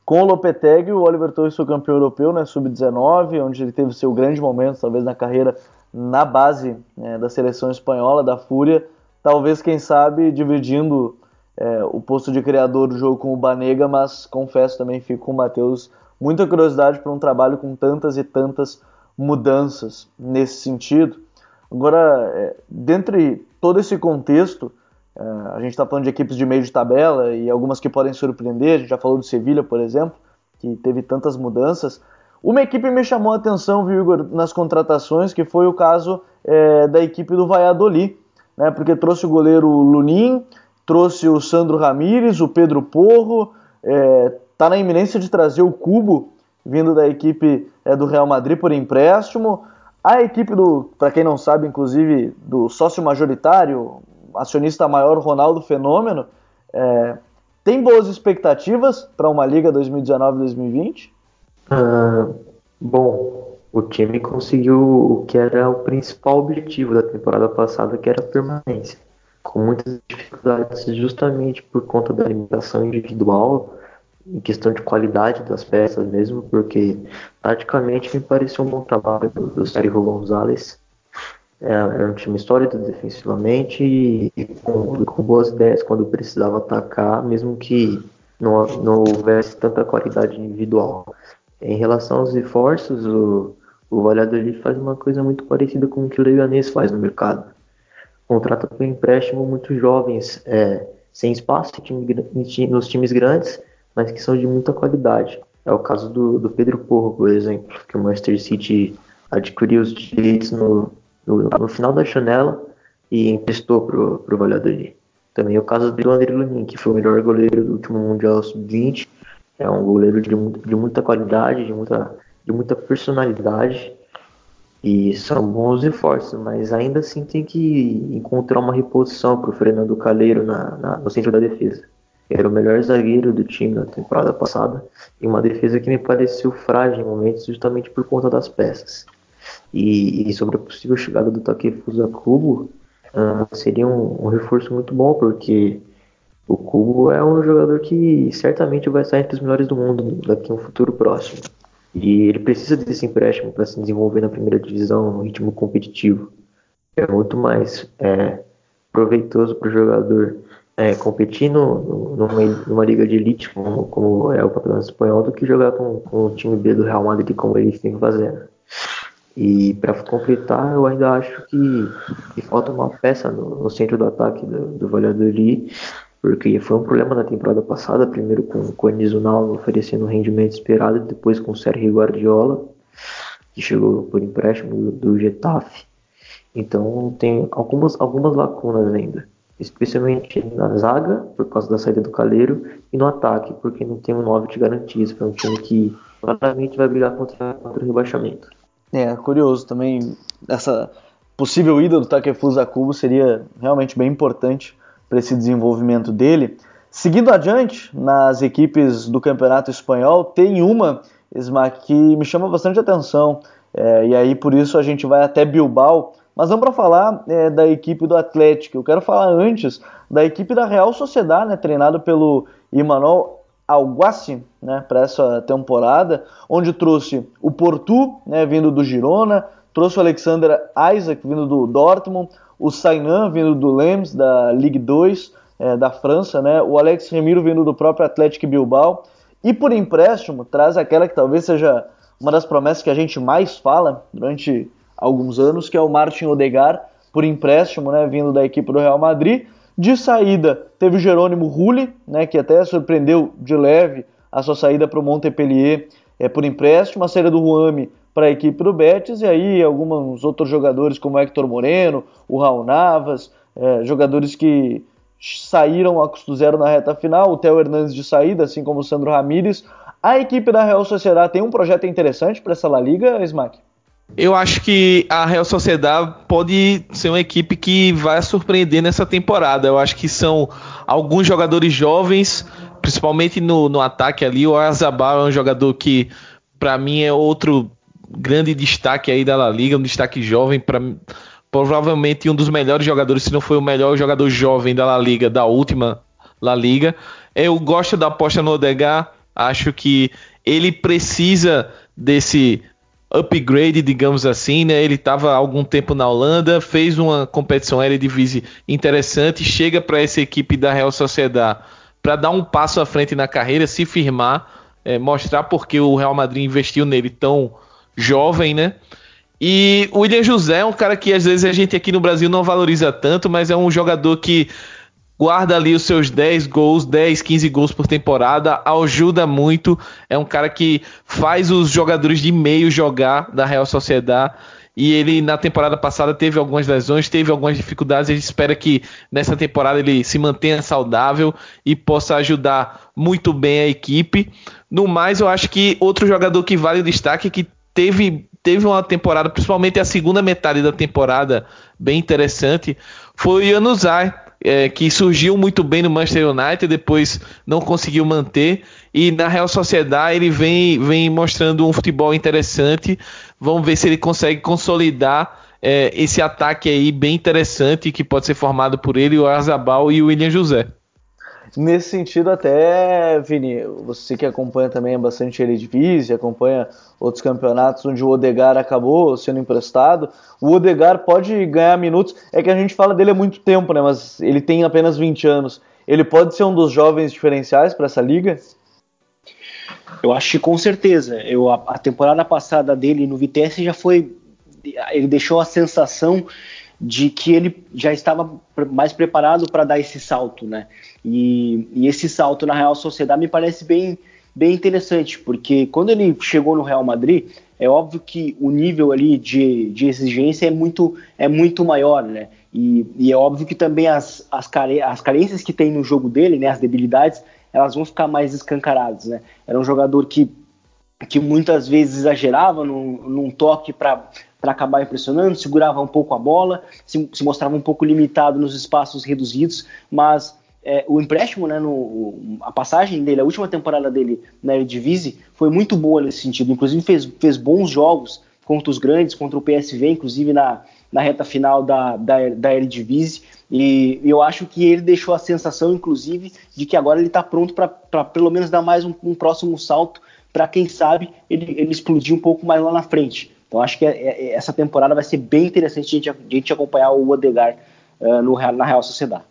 com o Lopetegui o Oliver Torres foi campeão europeu, né, sub-19, onde ele teve seu grande momento, talvez na carreira na base né, da seleção espanhola, da Fúria, talvez, quem sabe, dividindo é, o posto de criador do jogo com o Banega, mas confesso também, fico com o Matheus, muita curiosidade para um trabalho com tantas e tantas mudanças nesse sentido. Agora, é, dentre todo esse contexto, é, a gente está falando de equipes de meio de tabela e algumas que podem surpreender, a gente já falou do Sevilha, por exemplo, que teve tantas mudanças. Uma equipe me chamou a atenção, viu, Igor, nas contratações, que foi o caso é, da equipe do Valladolid, né, porque trouxe o goleiro Lunin, trouxe o Sandro Ramírez, o Pedro Porro, está é, na iminência de trazer o Cubo, vindo da equipe é, do Real Madrid por empréstimo. A equipe do, para quem não sabe, inclusive do sócio majoritário, acionista maior Ronaldo Fenômeno, é, tem boas expectativas para uma liga 2019-2020? Ah, bom, o time conseguiu o que era o principal objetivo da temporada passada, que era a permanência, com muitas dificuldades justamente por conta da limitação individual em questão de qualidade das peças mesmo, porque praticamente me pareceu um bom trabalho do, do Sérgio Gonzalez. É, era um time sólido defensivamente e, com, com, boas ideias quando precisava atacar, mesmo que não, não houvesse tanta qualidade individual. Em relação aos reforços, o, o Valladolid faz uma coisa muito parecida com o que o Leganés faz no mercado. Contrata por empréstimo muitos jovens, é, sem espaço time, nos times grandes, mas que são de muita qualidade. É o caso do, do Pedro Porro, por exemplo, que o Manchester City adquiriu os direitos no, no, no final da janela e emprestou para o Valladolid. Também é o caso do André Lunin, que foi o melhor goleiro do último Mundial Sub-20. É um goleiro de, de muita qualidade, de muita, de muita personalidade. E são bons reforços, mas ainda assim tem que encontrar uma reposição para o Fernando Caleiro na, na, no centro da defesa era o melhor zagueiro do time na temporada passada, e uma defesa que me pareceu frágil em momentos justamente por conta das peças. E, e sobre a possível chegada do Takefusa Kubo, uh, seria um, um, reforço muito bom, porque o Kubo é um jogador que certamente vai sair entre os melhores do mundo daqui a um futuro próximo. E ele precisa desse empréstimo para se desenvolver na primeira divisão no ritmo competitivo. É muito mais é, proveitoso para o jogador é, competir no, numa, numa, liga de elite, como, como é o campeonato espanhol, do que jogar com, com, o time B do Real Madrid, como eles têm que fazer. E para completar, eu ainda acho que, que falta uma peça no, no centro do ataque do, do Valladolid, porque foi um problema na temporada passada, primeiro com, com o Nizunal oferecendo o rendimento esperado, depois com o Sérgio Guardiola, que chegou por empréstimo do, do Getafe. Então tem algumas, algumas lacunas ainda, especialmente na zaga, por causa da saída do Caleiro, e no ataque, porque não tem um 9 de garantias para um time que claramente vai brigar contra, contra o rebaixamento. É, curioso também, essa possível ida do Takefusa Kubo seria realmente bem importante para esse desenvolvimento dele. Seguindo adiante, nas equipes do Campeonato Espanhol, tem uma, Smack, que me chama bastante atenção, é, e aí por isso a gente vai até Bilbao, mas não para falar é, da equipe do Atlético, eu quero falar antes da equipe da Real Sociedade, né, treinado pelo Imanol Alguaci, né, para essa temporada, onde trouxe o Portu, né, vindo do Girona, trouxe o Alexander Isaac, vindo do Dortmund, o Sainan, vindo do Lens, da Ligue 2 é, da França, né, o Alex Remiro, vindo do próprio Atlético Bilbao, e por empréstimo, traz aquela que talvez seja uma das promessas que a gente mais fala durante alguns anos, que é o Martin Odegar, por empréstimo, né, vindo da equipe do Real Madrid, de saída, teve o Jerônimo Rulli, né, que até surpreendeu de leve a sua saída para o Montpellier é, por empréstimo, a saída do Ruame para a equipe do Betis, e aí alguns outros jogadores como Hector Moreno, o Raul Navas, é, jogadores que saíram a custo zero na reta final, o Theo Hernandes de saída, assim como o Sandro Ramírez. A equipe da Real Sociedade tem um projeto interessante para essa La Liga, Smack? Eu acho que a Real Sociedade pode ser uma equipe que vai surpreender nessa temporada. Eu acho que são alguns jogadores jovens, principalmente no, no ataque ali. O Azabal é um jogador que, para mim, é outro grande destaque aí da La Liga, um destaque jovem, para provavelmente um dos melhores jogadores, se não foi o melhor jogador jovem da La Liga, da última La Liga. Eu gosto da aposta no Odegar, acho que ele precisa desse upgrade, digamos assim, né? Ele estava há algum tempo na Holanda, fez uma competição Eredivisie interessante, chega para essa equipe da Real Sociedade para dar um passo à frente na carreira, se firmar, é, mostrar porque o Real Madrid investiu nele tão jovem, né? E o William José é um cara que às vezes a gente aqui no Brasil não valoriza tanto, mas é um jogador que guarda ali os seus 10 gols, 10, 15 gols por temporada, ajuda muito. É um cara que faz os jogadores de meio jogar da Real Sociedade. E ele na temporada passada teve algumas lesões, teve algumas dificuldades. A gente espera que nessa temporada ele se mantenha saudável e possa ajudar muito bem a equipe. No mais, eu acho que outro jogador que vale o destaque que teve teve uma temporada, principalmente a segunda metade da temporada, bem interessante, foi o Januzaj é, que surgiu muito bem no Manchester United, depois não conseguiu manter. E na Real Sociedade ele vem, vem mostrando um futebol interessante. Vamos ver se ele consegue consolidar é, esse ataque aí bem interessante que pode ser formado por ele, o Arzabal e o William José. Nesse sentido, até, Vini, você que acompanha também bastante Eredivisie, acompanha outros campeonatos onde o Odegar acabou sendo emprestado, o Odegar pode ganhar minutos. É que a gente fala dele há muito tempo, né? Mas ele tem apenas 20 anos. Ele pode ser um dos jovens diferenciais para essa liga? Eu acho que com certeza. Eu, a, a temporada passada dele no Vitesse já foi. Ele deixou a sensação de que ele já estava mais preparado para dar esse salto, né? E, e, esse salto na Real Sociedade me parece bem, bem interessante, porque quando ele chegou no Real Madrid, é óbvio que o nível ali de, de exigência é muito, é muito maior, né? E, e é óbvio que também as, as, care, as carências que tem no jogo dele, né, as debilidades, elas vão ficar mais escancaradas, né? Era um jogador que, que muitas vezes exagerava num, num toque para para acabar impressionando, segurava um pouco a bola, se, se, mostrava um pouco limitado nos espaços reduzidos, mas é, o empréstimo, né, no, a passagem dele, a última temporada dele na Eredivisie foi muito boa nesse sentido, inclusive fez, fez bons jogos contra os grandes, contra o PSV, inclusive na, na reta final da, da, da Eredivisie, e eu acho que ele deixou a sensação, inclusive, de que agora ele está pronto para pelo menos dar mais um, um próximo salto, para quem sabe ele, ele explodir um pouco mais lá na frente. Então acho que é, é, essa temporada vai ser bem interessante a gente, a gente acompanhar o Odegar uh, no, na Real Sociedade.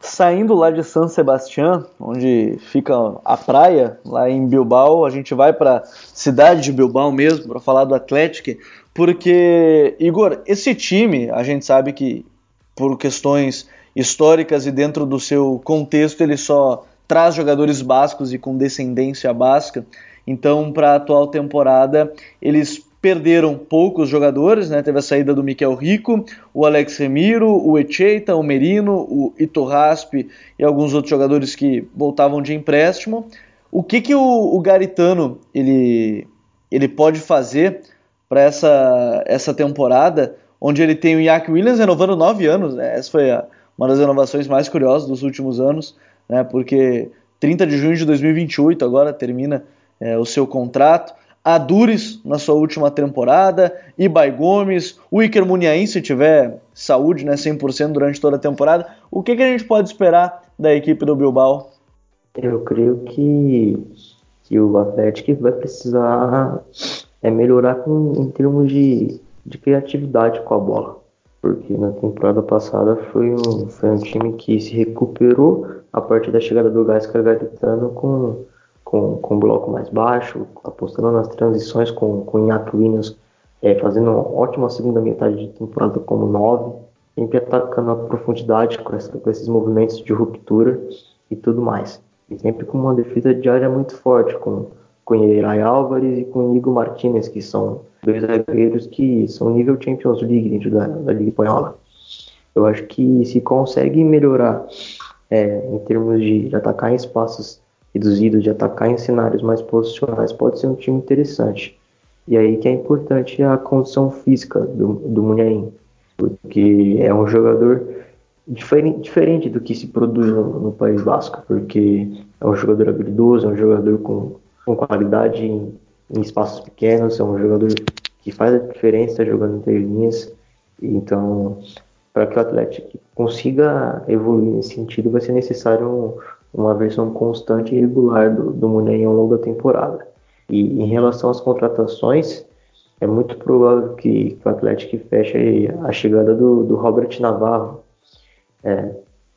Saindo lá de San Sebastián, onde fica a praia, lá em Bilbao, a gente vai para a cidade de Bilbao mesmo, para falar do Atlético, porque, Igor, esse time, a gente sabe que por questões históricas e dentro do seu contexto, ele só traz jogadores bascos e com descendência basca. Então, para a atual temporada, eles perderam poucos jogadores, né? Teve a saída do Miquel Rico, o Alex Remiro, o Echeita, o Merino, o Itorraspe e alguns outros jogadores que voltavam de empréstimo. O que, que o, o Garitano ele, ele pode fazer para essa, essa temporada, onde ele tem o Jack Williams renovando nove anos. Né? Essa foi a, uma das renovações mais curiosas dos últimos anos, né? porque 30 de junho de 2028 agora termina é, o seu contrato. A Dures na sua última temporada, Ibai Gomes, o Iker Muniain se tiver saúde, né, 100% durante toda a temporada. O que, que a gente pode esperar da equipe do Bilbao? Eu creio que, que o Atlético vai precisar é melhorar com, em termos de, de criatividade com a bola. Porque na temporada passada foi um, foi um time que se recuperou a partir da chegada do Gasca Gaetano com, com, com um bloco mais baixo, apostando nas transições com, o Iñaki Williams, é, fazendo uma ótima segunda metade de temporada como 9, sempre atacando a profundidade com, essa, com esses movimentos de ruptura e tudo mais. E sempre com uma defesa de área muito forte, com com Irai Álvares e com Igor Martinez, que são dois zagueiros que são nível Champions League dentro da, da Liga Espanhola. Eu acho que se consegue melhorar é, em termos de, atacar em espaços reduzidos, de atacar em cenários mais posicionais, pode ser um time interessante. E aí que é importante a condição física do, do Munhaim, porque é um jogador diferente, diferente do que se produz no, no País Basco, porque é um jogador habilidoso, é um jogador com com qualidade em, em, espaços pequenos, é um jogador que faz a diferença jogando entre linhas. Então, para que o Atlético consiga evoluir nesse sentido, vai ser necessário uma versão constante e regular do, do ao longo da temporada. E em relação às contratações, é muito provável que, o Atlético feche a chegada do, do Robert Navarro, é,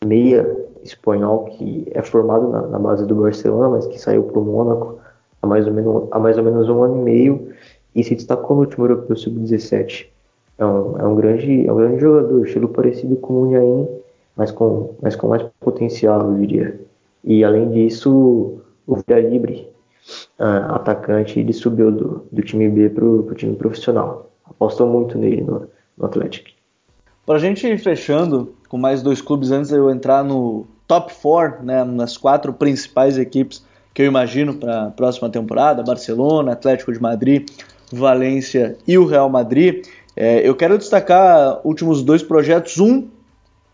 meia espanhol que é formado na, na, base do Barcelona, mas que saiu para o Mônaco há mais ou menos, há mais ou menos um ano e meio e se destacou no último europeu sub-17. É um, é, um grande, é um grande jogador, estilo parecido com o Unhain, mas com, mas com mais potencial, eu diria. E além disso, o Vila Libre, uh, atacante, ele subiu do, do time B para o time profissional. Apostou muito nele no, no Atlético. Para a gente ir fechando com mais dois clubes antes de eu entrar no top 4, né, nas quatro principais equipes que eu imagino para a próxima temporada, Barcelona, Atlético de Madrid, Valência e o Real Madrid. É, eu quero destacar últimos dois projetos. Um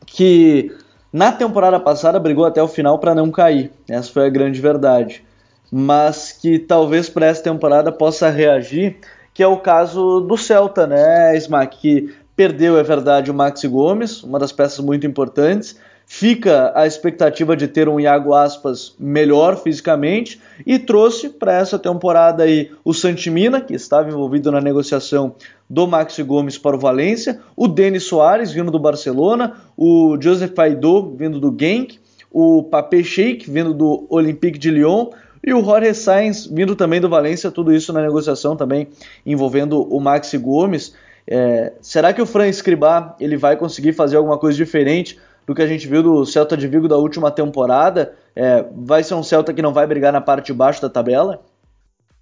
que na temporada passada brigou até o final para não cair. Essa foi a grande verdade. Mas que talvez para essa temporada possa reagir, que é o caso do Celta, né, Smack? Que perdeu, é verdade, o Maxi Gomes, uma das peças muito importantes, Fica a expectativa de ter um Iago Aspas melhor fisicamente e trouxe para essa temporada aí o Santimina, que estava envolvido na negociação do Maxi Gomes para o Valência, o Denis Soares vindo do Barcelona, o Joseph Aidô vindo do Genk, o Papé Sheik vindo do Olympique de Lyon e o Jorge Sainz vindo também do Valência, tudo isso na negociação também envolvendo o Maxi Gomes. É, será que o Fran Escribá ele vai conseguir fazer alguma coisa diferente do que a gente viu do Celta de Vigo da última temporada? É, vai ser um Celta que não vai brigar na parte de baixo da tabela?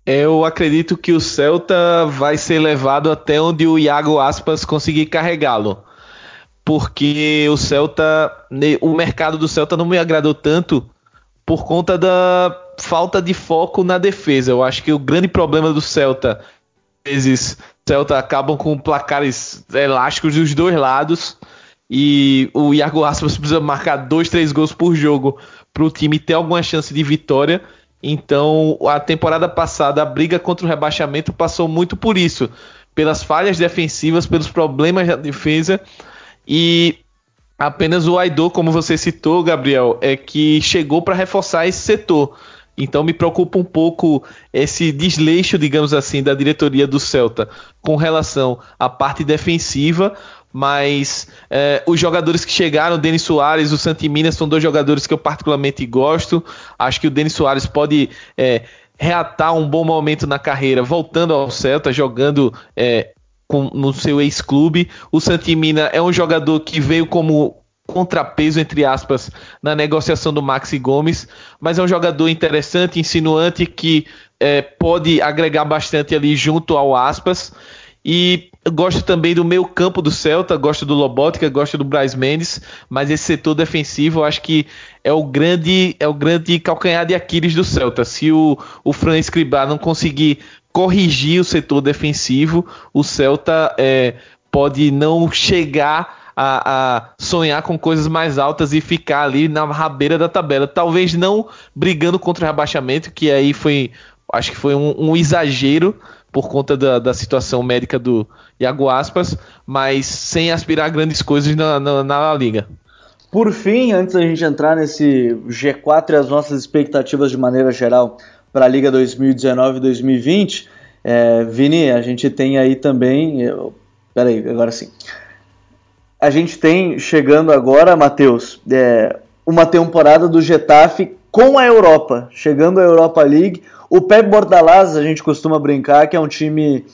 Eu acredito que o Celta vai ser levado até onde o Iago Aspas conseguir carregá-lo. Porque o Celta, o mercado do Celta não me agradou tanto por conta da falta de foco na defesa. Eu acho que o grande problema do Celta, às vezes, Celta acabam com placares elásticos dos dois lados e o Iago Aspas precisa marcar dois, três gols por jogo para o time ter alguma chance de vitória. Então, a temporada passada, a briga contra o rebaixamento passou muito por isso, pelas falhas defensivas, pelos problemas da defesa e apenas o Aidô, como você citou, Gabriel, é que chegou para reforçar esse setor. Então me preocupa um pouco esse desleixo, digamos assim, da diretoria do Celta com relação à parte defensiva, mas é, os jogadores que chegaram, o Denis Soares, o Santi Minas, são dois jogadores que eu particularmente gosto. Acho que o Denis Soares pode é, reatar um bom momento na carreira, voltando ao Celta, jogando é, com, no seu ex-clube. O Santimina é um jogador que veio como contrapeso, entre aspas, na negociação do Maxi Gomes, mas é um jogador interessante, insinuante, que pode agregar bastante ali junto ao aspas. E gosto também do meio campo do Celta, gosto do Lobótica, gosto do Braz Mendes, mas esse setor defensivo eu acho que é o grande é o grande calcanhar de Aquiles do Celta. Se o, o Fran Escribá não conseguir corrigir o setor defensivo, o Celta é, pode não chegar a, a, sonhar com coisas mais altas e ficar ali na rabeira da tabela. Talvez não brigando contra o rebaixamento, que aí foi, acho que foi um, um exagero por conta da, da, situação médica do Iago Aspas, mas sem aspirar grandes coisas na, na, na Liga. Por fim, antes da gente entrar nesse G4 e as nossas expectativas de maneira geral para a Liga 2019-2020, é, Vini, a gente tem aí também. Eu, peraí, agora sim. A gente tem chegando agora, Matheus, é, uma temporada do Getafe com a Europa, chegando à Europa League. O Pep Bordalás, a gente costuma brincar que é um time.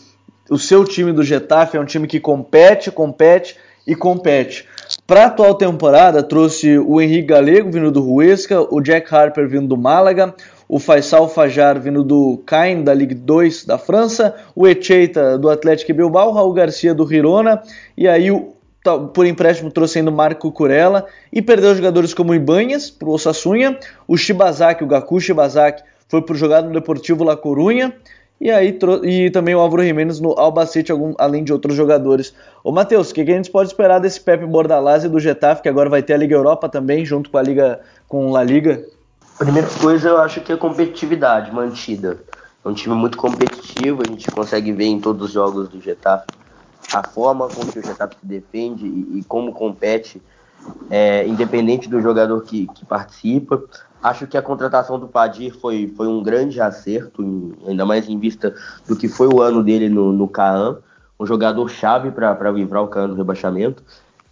O seu time do Getafe é um time que compete, compete e compete. Para a atual temporada, trouxe o Henrique Galego vindo do Huesca, o Jack Harper vindo do Málaga, o Faisal Fajar vindo do Caen, da Ligue 2 da França, o Echeita do Atlético Bilbao, o Raul Garcia do Girona, e aí o, por empréstimo trouxe ainda o Marco Curella, e perdeu jogadores como Ibanhas para o Osasuna, o Shibazaki, o Gaku Shibazaki, foi por jogar no Deportivo La Corunha, e aí e também o Álvaro Jimenez no Albacete, algum, além de outros jogadores. Ô Matheus, o que, que, a gente pode esperar desse Pepe Bordalás e do Getafe, que agora vai ter a Liga Europa também, junto com a Liga com a Liga? Primeira coisa, eu acho que é competitividade mantida. É um time muito competitivo, a gente consegue ver em todos os jogos do Getafe a forma com que o Getafe se defende e, e como compete, é, independente do jogador que, que participa. Acho que a contratação do Padir foi, foi um grande acerto, ainda mais em vista do que foi o ano dele no, no um jogador chave para livrar o Caan do rebaixamento.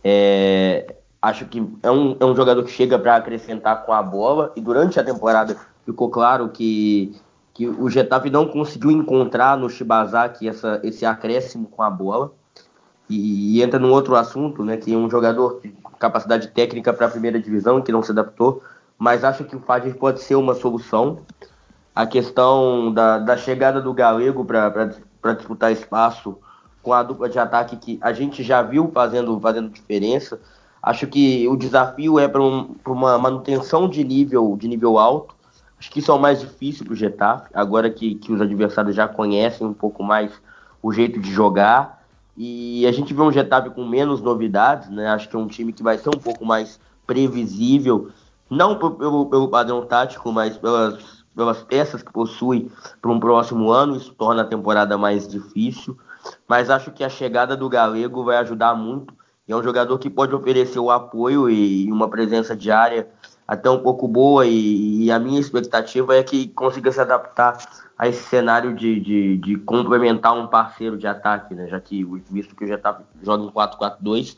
É, acho que é um, é um jogador que chega para acrescentar com a bola e durante a temporada ficou claro que, que o Getafe não conseguiu encontrar no Shibazaki essa, esse acréscimo com a bola. E, e entra num outro assunto, né, que é um jogador de capacidade técnica para a primeira divisão que não se adaptou mas acho que o Fagner pode ser uma solução. A questão da, da chegada do Galego para disputar espaço com a dupla de ataque que a gente já viu fazendo, fazendo diferença. Acho que o desafio é para um, uma manutenção de nível, de nível alto. Acho que isso é o mais difícil para o Getafe, agora que, que os adversários já conhecem um pouco mais o jeito de jogar. E a gente vê um Getafe com menos novidades, né? Acho que é um time que vai ser um pouco mais previsível não pelo, pelo padrão tático, mas pelas, pelas peças que possui para um próximo ano, isso torna a temporada mais difícil. Mas acho que a chegada do Galego vai ajudar muito. É um jogador que pode oferecer o apoio e uma presença diária até um pouco boa. E, e a minha expectativa é que consiga se adaptar a esse cenário de, de, de complementar um parceiro de ataque, né? já que visto que o Getafe joga em 4-4-2,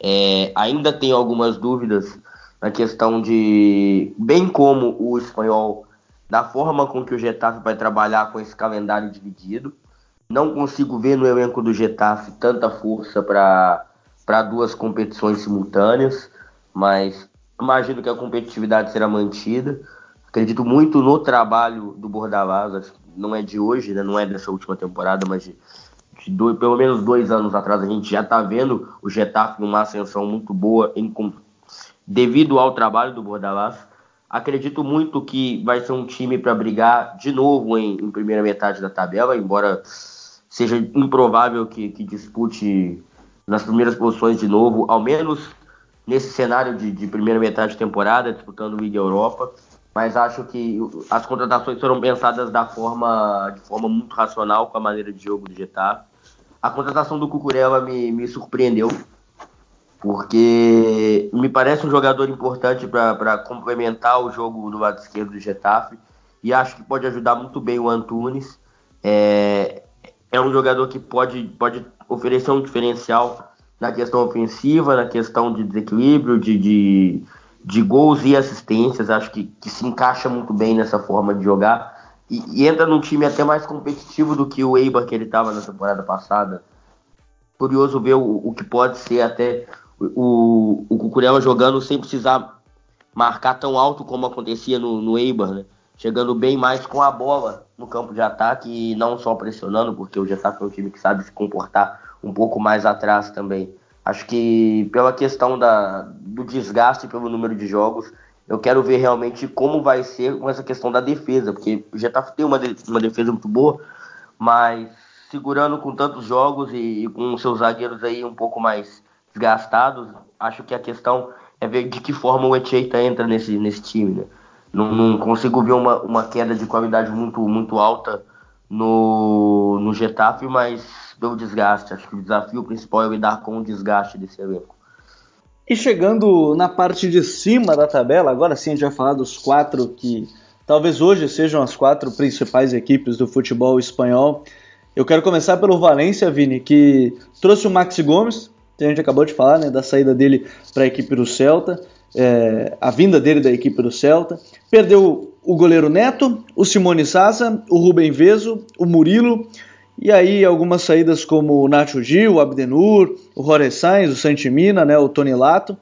é, ainda tenho algumas dúvidas na questão de, bem como o espanhol, da forma com que o Getafe vai trabalhar com esse calendário dividido. Não consigo ver no elenco do Getafe tanta força para duas competições simultâneas, mas imagino que a competitividade será mantida. Acredito muito no trabalho do Bordalás, não é de hoje, né? não é dessa última temporada, mas de, de dois, pelo menos dois anos atrás a gente já está vendo o Getafe numa ascensão muito boa em, devido ao trabalho do Bordalás. Acredito muito que vai ser um time para brigar de novo em, em, primeira metade da tabela, embora seja improvável que, que, dispute nas primeiras posições de novo, ao menos nesse cenário de, de primeira metade de temporada, disputando Liga Europa. Mas acho que as contratações foram pensadas da forma, de forma muito racional com a maneira de jogo do Getafe. A contratação do Cucurella me, me surpreendeu porque me parece um jogador importante para complementar o jogo do lado esquerdo do Getafe e acho que pode ajudar muito bem o Antunes. É, é um jogador que pode, pode oferecer um diferencial na questão ofensiva, na questão de desequilíbrio, de, de, de gols e assistências. Acho que, que se encaixa muito bem nessa forma de jogar e, e entra num time até mais competitivo do que o Eibar que ele estava na temporada passada curioso ver o, o que pode ser até o, o Cucurella jogando sem precisar marcar tão alto como acontecia no, no Eibar, né? Chegando bem mais com a bola no campo de ataque e não só pressionando, porque o Getafe é um time que sabe se comportar um pouco mais atrás também. Acho que pela questão da, do desgaste pelo número de jogos, eu quero ver realmente como vai ser com essa questão da defesa, porque o Getafe tem uma, de, uma defesa muito boa, mas segurando com tantos jogos e, e com seus zagueiros aí um pouco mais desgastados, acho que a questão é ver de que forma o Echeita entra nesse, nesse time, né? Não, não, consigo ver uma, uma queda de qualidade muito, muito alta no, no Getafe, mas pelo desgaste. Acho que o desafio principal é lidar com o desgaste desse elenco. E chegando na parte de cima da tabela, agora sim a gente vai falar dos quatro que talvez hoje sejam as quatro principais equipes do futebol espanhol. Eu quero começar pelo Valência, Vini, que trouxe o Maxi Gomes, a gente acabou de falar, né, da saída dele para a equipe do Celta, é, a vinda dele da equipe do Celta. Perdeu o goleiro Neto, o Simone Sasa, o Rubem Vezo, o Murilo, e aí algumas saídas como o Nacho Gil, o Abdenur, o Jorge Sainz, o Santimina, né, o Tony Lato.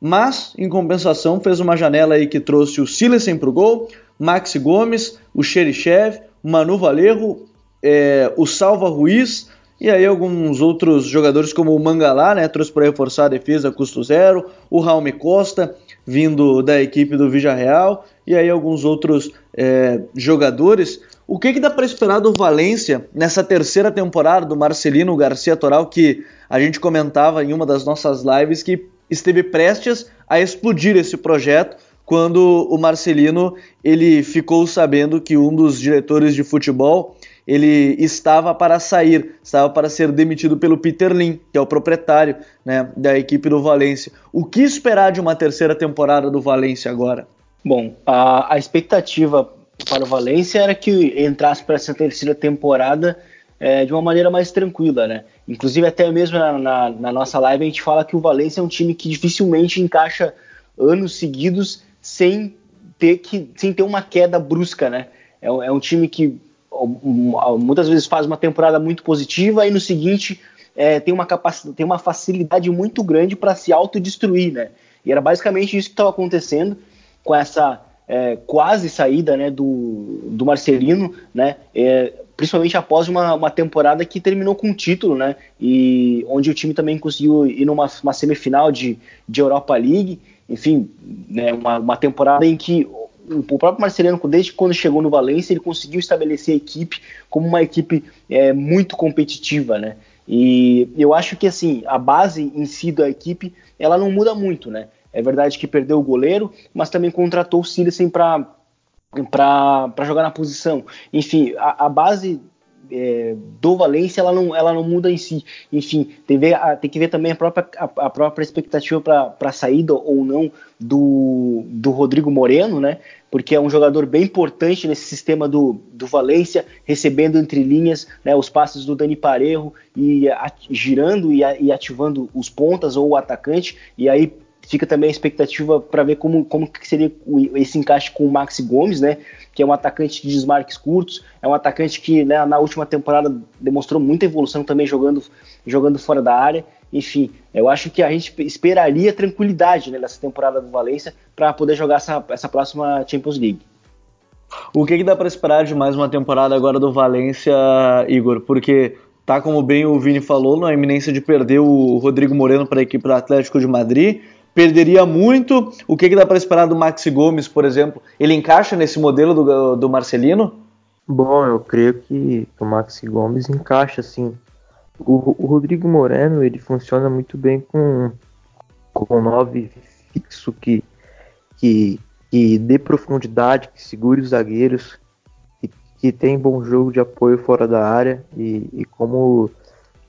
Mas, em compensação, fez uma janela aí que trouxe o Silesen para o gol, Maxi Gomes, o Xerichev, o Manu Valerro, é, o Salva Ruiz, e aí alguns outros jogadores como o Mangalá, né, trouxe para reforçar a defesa custo zero, o Raume Costa, vindo da equipe do Real, e aí alguns outros é, jogadores. O que, que dá para esperar do Valência nessa terceira temporada do Marcelino Garcia Toral, que a gente comentava em uma das nossas lives que esteve prestes a explodir esse projeto quando o Marcelino ele ficou sabendo que um dos diretores de futebol ele estava para sair, estava para ser demitido pelo Peter Lim, que é o proprietário né, da equipe do Valência. O que esperar de uma terceira temporada do Valência agora? Bom, a, a expectativa para o Valência era que entrasse para essa terceira temporada é, de uma maneira mais tranquila, né? Inclusive até mesmo na, na, na, nossa live a gente fala que o Valência é um time que dificilmente encaixa anos seguidos sem ter que sem ter uma queda brusca, né? É, é um time que muitas vezes faz uma temporada muito positiva e no seguinte é, tem, uma capacidade, tem uma facilidade muito grande para se autodestruir, né? E era basicamente isso que estava acontecendo com essa é, quase saída né, do, do Marcelino, né? É, principalmente após uma, uma temporada que terminou com um título, né? E onde o time também conseguiu ir numa semifinal de, de Europa League, enfim, né, uma, uma temporada em que o próprio Marcelino, desde quando chegou no Valência, ele conseguiu estabelecer a equipe como uma equipe é, muito competitiva, né? E eu acho que assim a base em si da equipe ela não muda muito, né? É verdade que perdeu o goleiro, mas também contratou o Silesen para para jogar na posição. Enfim, a, a base é, do Valência ela não, ela não muda em si. Enfim, tem, ver, tem que ver também a própria, a, a própria expectativa para a saída ou não do, do Rodrigo Moreno, né? Porque é um jogador bem importante nesse sistema do, do Valência, recebendo entre linhas né, os passes do Dani Parejo e a, girando e, e ativando os pontas ou o atacante. E aí fica também a expectativa para ver como, como que seria esse encaixe com o Maxi Gomes, né? Que é um atacante de desmarques curtos, é um atacante que né, na última temporada demonstrou muita evolução também jogando, jogando fora da área. Enfim, eu acho que a gente esperaria tranquilidade né, nessa temporada do Valência para poder jogar essa, essa próxima Champions League. O que, que dá para esperar de mais uma temporada agora do Valência, Igor? Porque tá como bem o Vini falou, na iminência de perder o Rodrigo Moreno para a equipe do Atlético de Madrid perderia muito. O que, que dá para esperar do Maxi Gomes, por exemplo? Ele encaixa nesse modelo do, do Marcelino? Bom, eu creio que o Maxi Gomes encaixa, sim. O, o Rodrigo Moreno, ele funciona muito bem com com nove fixo que, que, que dê profundidade, que segure os zagueiros, que, que tem bom jogo de apoio fora da área e, e como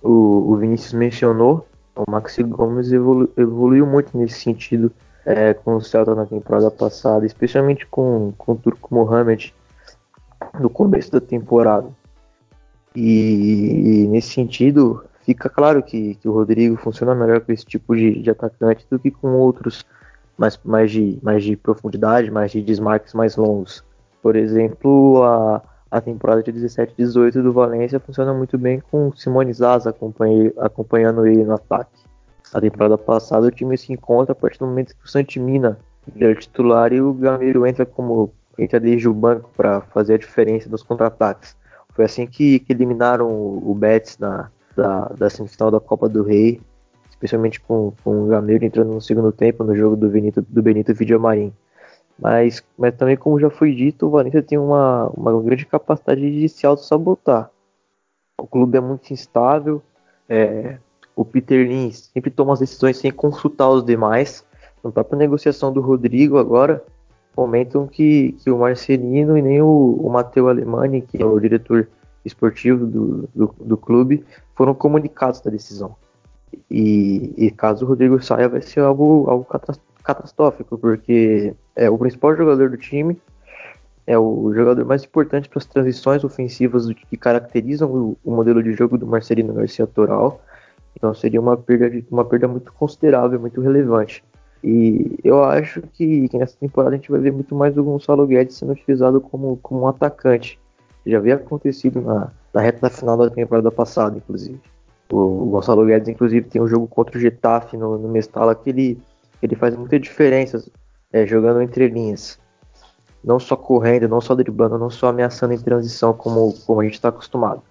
o, o Vinícius mencionou, o Maxi Gomes evolu evoluiu muito nesse sentido é, com o Celta na temporada passada, especialmente com, com o Turco Mohamed no começo da temporada. E, e, nesse sentido, fica claro que, que, o Rodrigo funciona melhor com esse tipo de, de atacante do que com outros mais, mais, de, mais de profundidade, mais de desmarques mais longos. Por exemplo, a, a temporada de 17-18 do Valência funciona muito bem com Simone Zaza acompanhando ele no ataque. A temporada passada o time se encontra a partir do momento que o Santimina é titular e o Gameiro entra como entra desde o banco para fazer a diferença nos contra-ataques. Foi assim que, que eliminaram o, o Betis na, da, da semifinal da Copa do Rei, especialmente com, com o Gameiro entrando no segundo tempo no jogo do Benito, do Benito. Mas, mas também, como já foi dito, o Valência tem uma, uma grande capacidade de se auto-sabotar. O clube é muito instável, é, o Peter Lins sempre toma as decisões sem consultar os demais. Na própria negociação do Rodrigo agora, comentam que, que o Marcelino e nem o, o Matteo Alemani, que é o diretor esportivo do, do, do clube, foram comunicados da decisão. E, e, caso o Rodrigo saia, vai ser algo, algo catastrófico, porque é o principal jogador do time, é o jogador mais importante para as transições ofensivas que caracterizam o, o, modelo de jogo do Marcelino Garcia Toral. Então seria uma perda, uma perda muito considerável, muito relevante. E eu acho que, que, nessa temporada a gente vai ver muito mais o Gonçalo Guedes sendo utilizado como, como um atacante. Já havia acontecido na, na reta final da temporada passada, inclusive. O, o Gonçalo Guedes, inclusive, tem um jogo contra o Getafe no, no Mestala que ele, ele faz muita diferença é, jogando entre linhas. Não só correndo, não só driblando, não só ameaçando em transição como, como a gente está acostumado.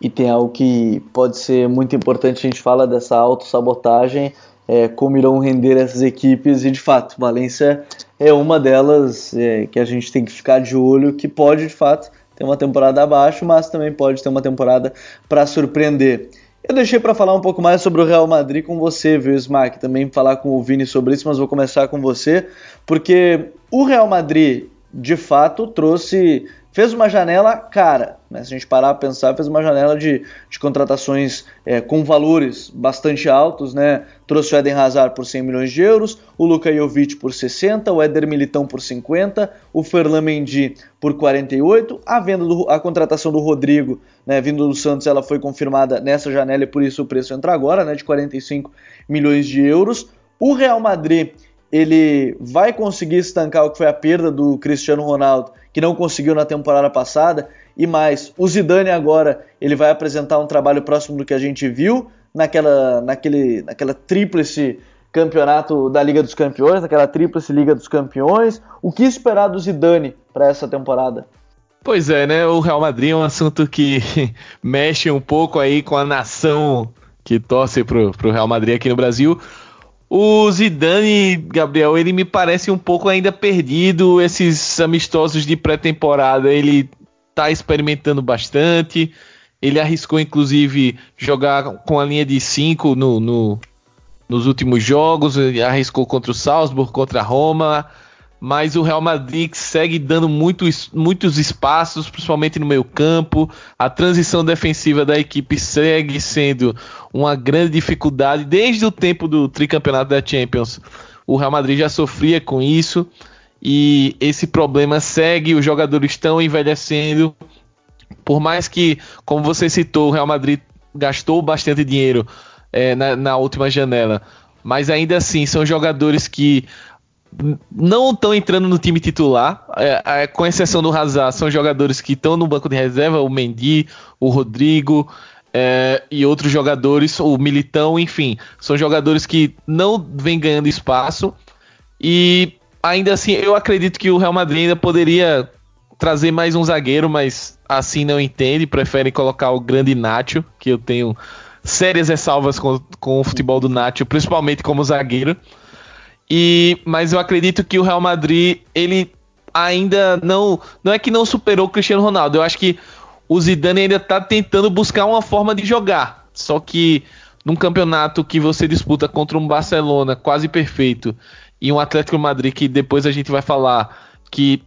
E tem algo que pode ser muito importante, a gente fala dessa autossabotagem, é, como irão render essas equipes e de fato Valência é uma delas é, que a gente tem que ficar de olho que pode de fato ter uma temporada abaixo, mas também pode ter uma temporada para surpreender. Eu deixei para falar um pouco mais sobre o Real Madrid com você, viu, Smack? Também falar com o Vini sobre isso, mas vou começar com você, porque o Real Madrid de fato trouxe fez uma janela cara. Né? Se a gente parar para pensar, fez uma janela de, de contratações é, com valores bastante altos. Né? Trouxe o Eden Hazard por 100 milhões de euros, o Luka Jovic por 60, o Éder Militão por 50, o Ferland Mendy por 48. A, venda do, a contratação do Rodrigo, né, vindo do Santos, ela foi confirmada nessa janela e por isso o preço entra agora, né, de 45 milhões de euros. O Real Madrid ele vai conseguir estancar o que foi a perda do Cristiano Ronaldo, que não conseguiu na temporada passada, e mais, o Zidane agora ele vai apresentar um trabalho próximo do que a gente viu naquela, naquele, naquela tríplice campeonato da Liga dos Campeões, naquela tríplice Liga dos Campeões. O que esperar do Zidane para essa temporada? Pois é, né? O Real Madrid é um assunto que mexe um pouco aí com a nação que torce pro, pro Real Madrid aqui no Brasil. O Zidane, Gabriel, ele me parece um pouco ainda perdido. Esses amistosos de pré-temporada, ele tá experimentando bastante. Ele arriscou, inclusive, jogar com a linha de 5 no, no, nos últimos jogos. Ele arriscou contra o Salzburg, contra a Roma mas o Real Madrid segue dando muitos, muitos espaços, principalmente no meio campo. A transição defensiva da equipe segue sendo uma grande dificuldade desde o tempo do tricampeonato da Champions. O Real Madrid já sofria com isso e esse problema segue. Os jogadores estão envelhecendo. Por mais que, como você citou, o Real Madrid gastou bastante dinheiro é, na, na última janela, mas ainda assim são jogadores que não estão entrando no time titular, é, é, com exceção do Hazard, são jogadores que estão no banco de reserva, o Mendy, o Rodrigo é, e outros jogadores, o Militão, enfim, são jogadores que não vêm ganhando espaço e ainda assim eu acredito que o Real Madrid ainda poderia trazer mais um zagueiro, mas assim não entende, preferem colocar o grande Nacho, que eu tenho sérias ressalvas com, com o futebol do Nacho, principalmente como zagueiro. E, mas eu acredito que o Real Madrid, ele ainda não. Não é que não superou o Cristiano Ronaldo. Eu acho que o Zidane ainda está tentando buscar uma forma de jogar. Só que num campeonato que você disputa contra um Barcelona quase perfeito e um Atlético Madrid que depois a gente vai falar que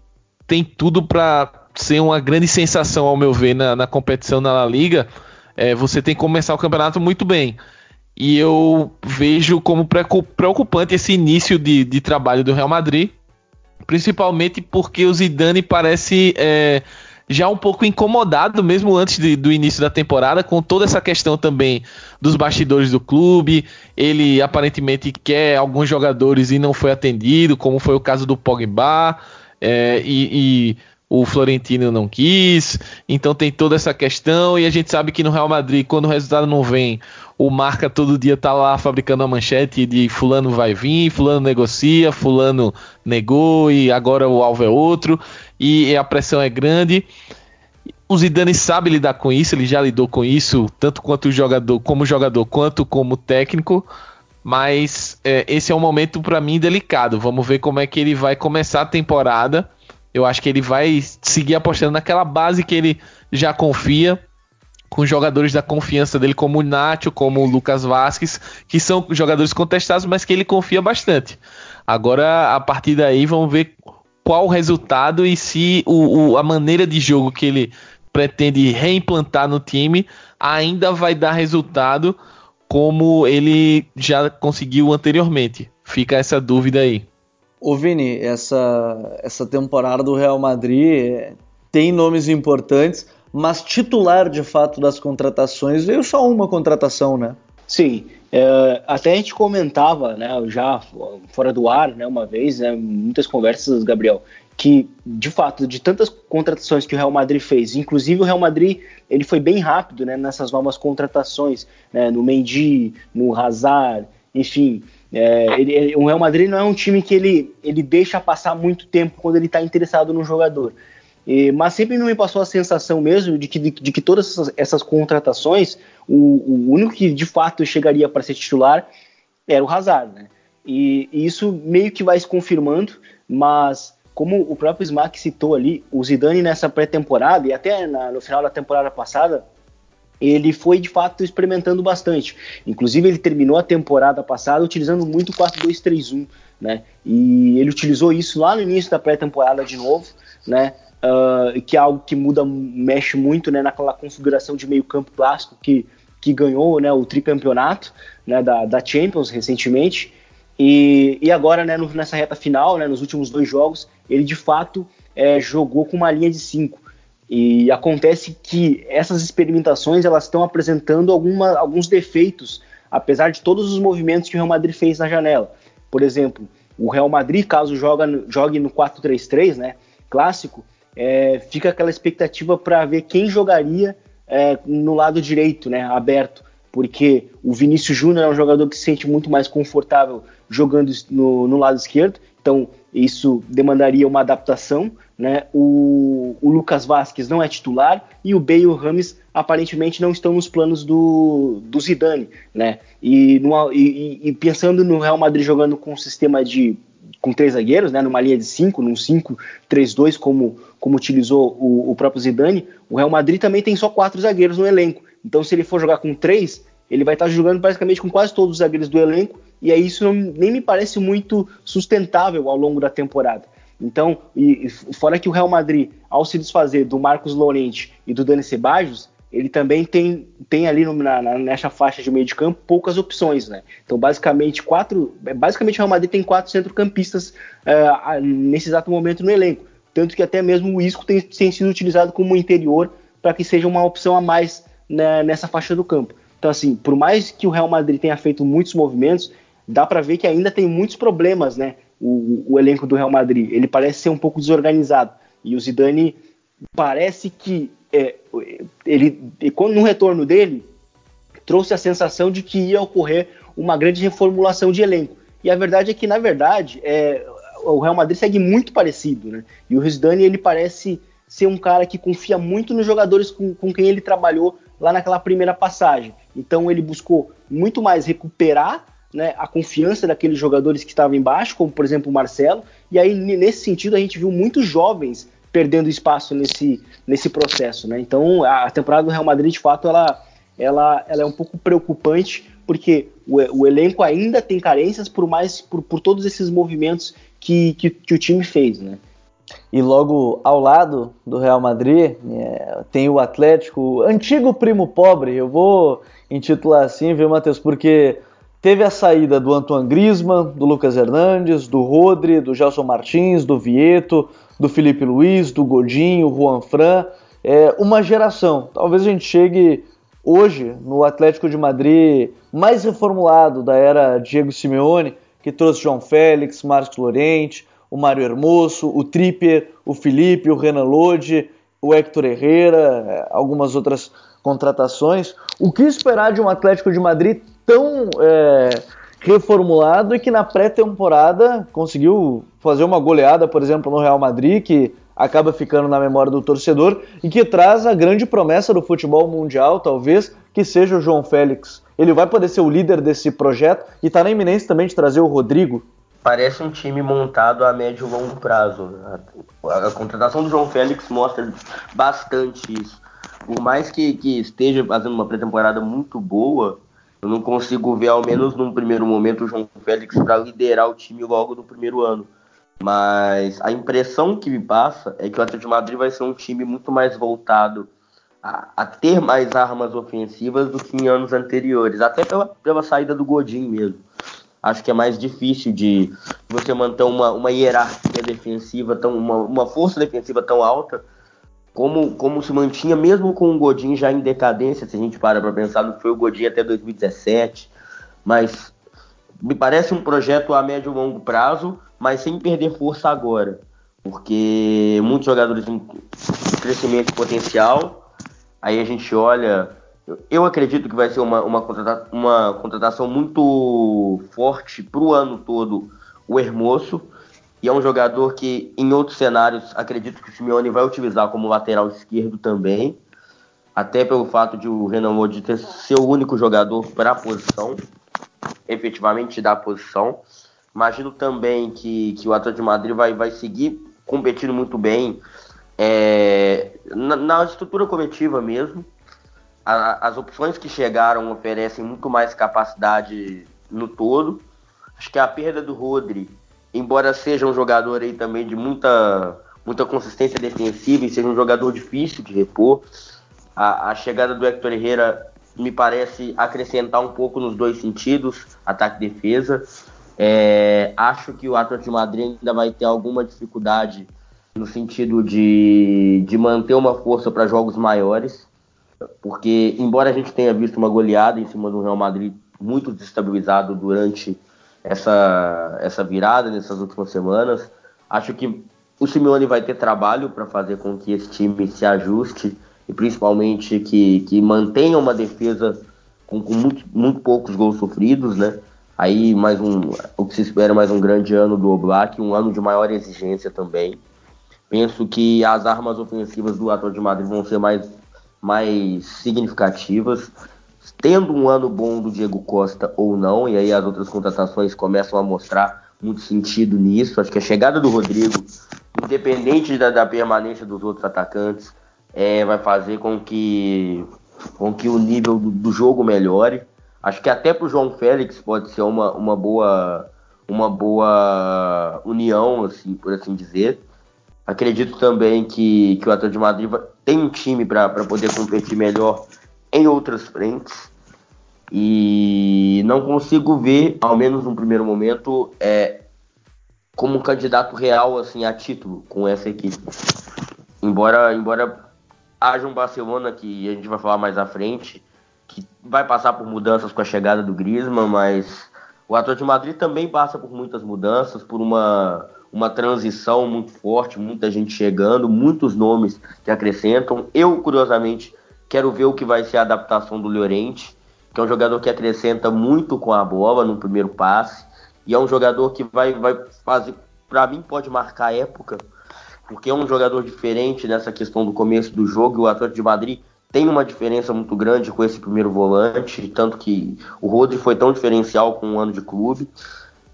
tem tudo para ser uma grande sensação, ao meu ver, na, na competição na La Liga, é, você tem que começar o campeonato muito bem. E eu vejo como preocupante esse início de, de trabalho do Real Madrid, principalmente porque o Zidane parece é, já um pouco incomodado, mesmo antes de, do início da temporada, com toda essa questão também dos bastidores do clube. Ele aparentemente quer alguns jogadores e não foi atendido, como foi o caso do Pogba. É, e, e o Florentino não quis, então tem toda essa questão e a gente sabe que no Real Madrid, quando o resultado não vem, o marca todo dia tá lá fabricando a manchete de fulano vai vir, fulano negocia, fulano negou e agora o alvo é outro e a pressão é grande. O Zidane sabe lidar com isso, ele já lidou com isso tanto quanto jogador, como jogador quanto como técnico. Mas é, esse é um momento para mim delicado. Vamos ver como é que ele vai começar a temporada eu acho que ele vai seguir apostando naquela base que ele já confia, com jogadores da confiança dele, como o Nacho, como o Lucas Vasquez, que são jogadores contestados, mas que ele confia bastante. Agora, a partir daí, vamos ver qual o resultado e se o, o, a maneira de jogo que ele pretende reimplantar no time ainda vai dar resultado como ele já conseguiu anteriormente. Fica essa dúvida aí. Ô Vini, essa, essa temporada do Real Madrid é, tem nomes importantes, mas titular de fato das contratações veio só uma contratação, né? Sim, é, até a gente comentava, né, já fora do ar, né, uma vez, né, muitas conversas, Gabriel, que de fato de tantas contratações que o Real Madrid fez, inclusive o Real Madrid ele foi bem rápido, né, nessas novas contratações, né, no Mendy, no Hazard, enfim, é, ele, o Real Madrid não é um time que ele, ele deixa passar muito tempo quando ele está interessado no jogador. E, mas sempre me passou a sensação mesmo de que, de, de que todas essas, essas contratações, o, o, único que de fato chegaria para ser titular era o Hazard. Né? E, e, isso meio que vai se confirmando, mas como o próprio Smack citou ali, o Zidane nessa pré-temporada e até na, no final da temporada passada ele foi de fato experimentando bastante. Inclusive, ele terminou a temporada passada utilizando muito o 4-2-3-1, né? E ele utilizou isso lá no início da pré-temporada de novo, né? Uh, que é algo que muda, mexe muito né, naquela configuração de meio-campo clássico que, que ganhou né, o tricampeonato né, da, da Champions recentemente. E, e agora, né, no, nessa reta final, né, nos últimos dois jogos, ele de fato é, jogou com uma linha de cinco. E acontece que essas experimentações elas estão apresentando alguma, alguns defeitos, apesar de todos os movimentos que o Real Madrid fez na janela. Por exemplo, o Real Madrid, caso joga, jogue no 4-3-3, né, clássico, é, fica aquela expectativa para ver quem jogaria é, no lado direito, né, aberto, porque o Vinícius Júnior é um jogador que se sente muito mais confortável jogando no, no lado esquerdo, então isso demandaria uma adaptação, né? O, o, Lucas Vasquez não é titular e o Bale e o Rames aparentemente não estão nos planos do, do Zidane, né? E, e, e, pensando no Real Madrid jogando com um sistema de com três zagueiros, né? Numa linha de cinco, num 5-3-2 como, como utilizou o, o próprio Zidane, o Real Madrid também tem só quatro zagueiros no elenco. Então, se ele for jogar com três, ele vai estar jogando basicamente com quase todos os zagueiros do elenco e aí isso não, nem me parece muito sustentável ao longo da temporada. Então, e, fora que o Real Madrid, ao se desfazer do Marcos Llorente e do Dani Ceballos, ele também tem, tem ali no, na, nessa faixa de meio de campo poucas opções, né? Então, basicamente, quatro. Basicamente, o Real Madrid tem quatro centrocampistas uh, nesse exato momento no elenco. Tanto que até mesmo o Isco tem, tem sido utilizado como interior para que seja uma opção a mais né, nessa faixa do campo. Então, assim, por mais que o Real Madrid tenha feito muitos movimentos, dá para ver que ainda tem muitos problemas, né? O, o, elenco do Real Madrid. Ele parece ser um pouco desorganizado. E o Zidane parece que é, ele, no retorno dele, trouxe a sensação de que ia ocorrer uma grande reformulação de elenco. E a verdade é que, na verdade, é, o Real Madrid segue muito parecido, né? E o Zidane, ele parece ser um cara que confia muito nos jogadores com, com quem ele trabalhou lá naquela primeira passagem. Então ele buscou muito mais recuperar né, a confiança daqueles jogadores que estavam embaixo, como por exemplo o Marcelo, e aí nesse sentido a gente viu muitos jovens perdendo espaço nesse, nesse processo, né? Então a temporada do Real Madrid de fato ela, ela, ela é um pouco preocupante porque o, o elenco ainda tem carências por mais por, por todos esses movimentos que, que, que, o time fez, né? E logo ao lado do Real Madrid é, tem o Atlético, antigo primo pobre, eu vou intitular assim, viu, Matheus? Porque Teve a saída do Antoine Griezmann, do Lucas Hernandes, do Rodri, do Gelson Martins, do Vieto, do Felipe Luiz, do Godinho, Juan Fran. É uma geração. Talvez a gente chegue hoje no Atlético de Madrid mais reformulado da era Diego Simeone, que trouxe João Félix, Marcos Lorente, o Mário Hermoso, o Tripper, o Felipe, o Renan Lodi, o Hector Herrera, algumas outras contratações. O que esperar de um Atlético de Madrid tão é, reformulado e que na pré-temporada conseguiu fazer uma goleada, por exemplo, no Real Madrid, que acaba ficando na memória do torcedor e que traz a grande promessa do futebol mundial, talvez, que seja o João Félix. Ele vai poder ser o líder desse projeto e está na iminência também de trazer o Rodrigo. Parece um time montado a médio e longo prazo. A, a contratação do João Félix mostra bastante isso. Por mais que, que esteja fazendo uma pré-temporada muito boa, eu não consigo ver, ao menos num primeiro momento, o João Félix para liderar o time logo no primeiro ano. Mas a impressão que me passa é que o Atlético de Madrid vai ser um time muito mais voltado a, a, ter mais armas ofensivas do que em anos anteriores, até pela, pela saída do Godin mesmo acho que é mais difícil de você manter uma, uma hierarquia defensiva, tão, uma, uma força defensiva tão alta como, como se mantinha mesmo com o Godin já em decadência, se a gente para para pensar que foi o Godin até 2017, mas me parece um projeto a médio e longo prazo, mas sem perder força agora, porque muitos jogadores em crescimento potencial, aí a gente olha eu acredito que vai ser uma, uma, contrata uma contratação muito forte para o ano todo o Hermoso. E é um jogador que, em outros cenários, acredito que o Simeone vai utilizar como lateral esquerdo também. Até pelo fato de o Renan Lodi ter ser o único jogador para a posição, efetivamente da posição. Imagino também que, que o Atlético de Madrid vai, vai seguir competindo muito bem é, na, na estrutura coletiva mesmo a, as opções que chegaram oferecem muito mais capacidade no todo. Acho que a perda do Rodri, embora seja um jogador aí também de muita, muita consistência defensiva e seja um jogador difícil de repor, a, a chegada do Hector Herrera me parece acrescentar um pouco nos dois sentidos, ataque e defesa. É, acho que o Atlético de Madrid ainda vai ter alguma dificuldade no sentido de, de manter uma força para jogos maiores porque embora a gente tenha visto uma goleada em cima do Real Madrid muito desestabilizado durante essa, essa virada nessas últimas semanas, acho que o Simeone vai ter trabalho para fazer com que esse time se ajuste e principalmente que, que mantenha uma defesa com, com muito, muito poucos gols sofridos, né? Aí mais um, o que se espera mais um grande ano do Oblak, um ano de maior exigência também. Penso que as armas ofensivas do Atlético de Madrid vão ser mais mais significativas, tendo um ano bom do Diego Costa ou não, e aí as outras contratações começam a mostrar muito sentido nisso. Acho que a chegada do Rodrigo, independente da, da permanência dos outros atacantes, é, vai fazer com que, com que o nível do, do jogo melhore. Acho que até para o João Félix pode ser uma, uma boa uma boa união, assim, por assim dizer. Acredito também que, que o Atlético de Madrid tem um time para poder competir melhor em outras frentes. E não consigo ver, ao menos no primeiro momento, é, como um candidato real assim, a título com essa equipe. Embora, embora haja um Barcelona que a gente vai falar mais à frente, que vai passar por mudanças com a chegada do Griezmann, mas o Atlético de Madrid também passa por muitas mudanças, por uma uma transição muito forte, muita gente chegando, muitos nomes que acrescentam. Eu, curiosamente, quero ver o que vai ser a adaptação do Llorente, que é um jogador que acrescenta muito com a bola no primeiro passe, e é um jogador que vai, vai fazer, para mim, pode marcar a época, porque é um jogador diferente nessa questão do começo do jogo, o Atlético de Madrid tem uma diferença muito grande com esse primeiro volante, tanto que o Rodri foi tão diferencial com um ano de clube.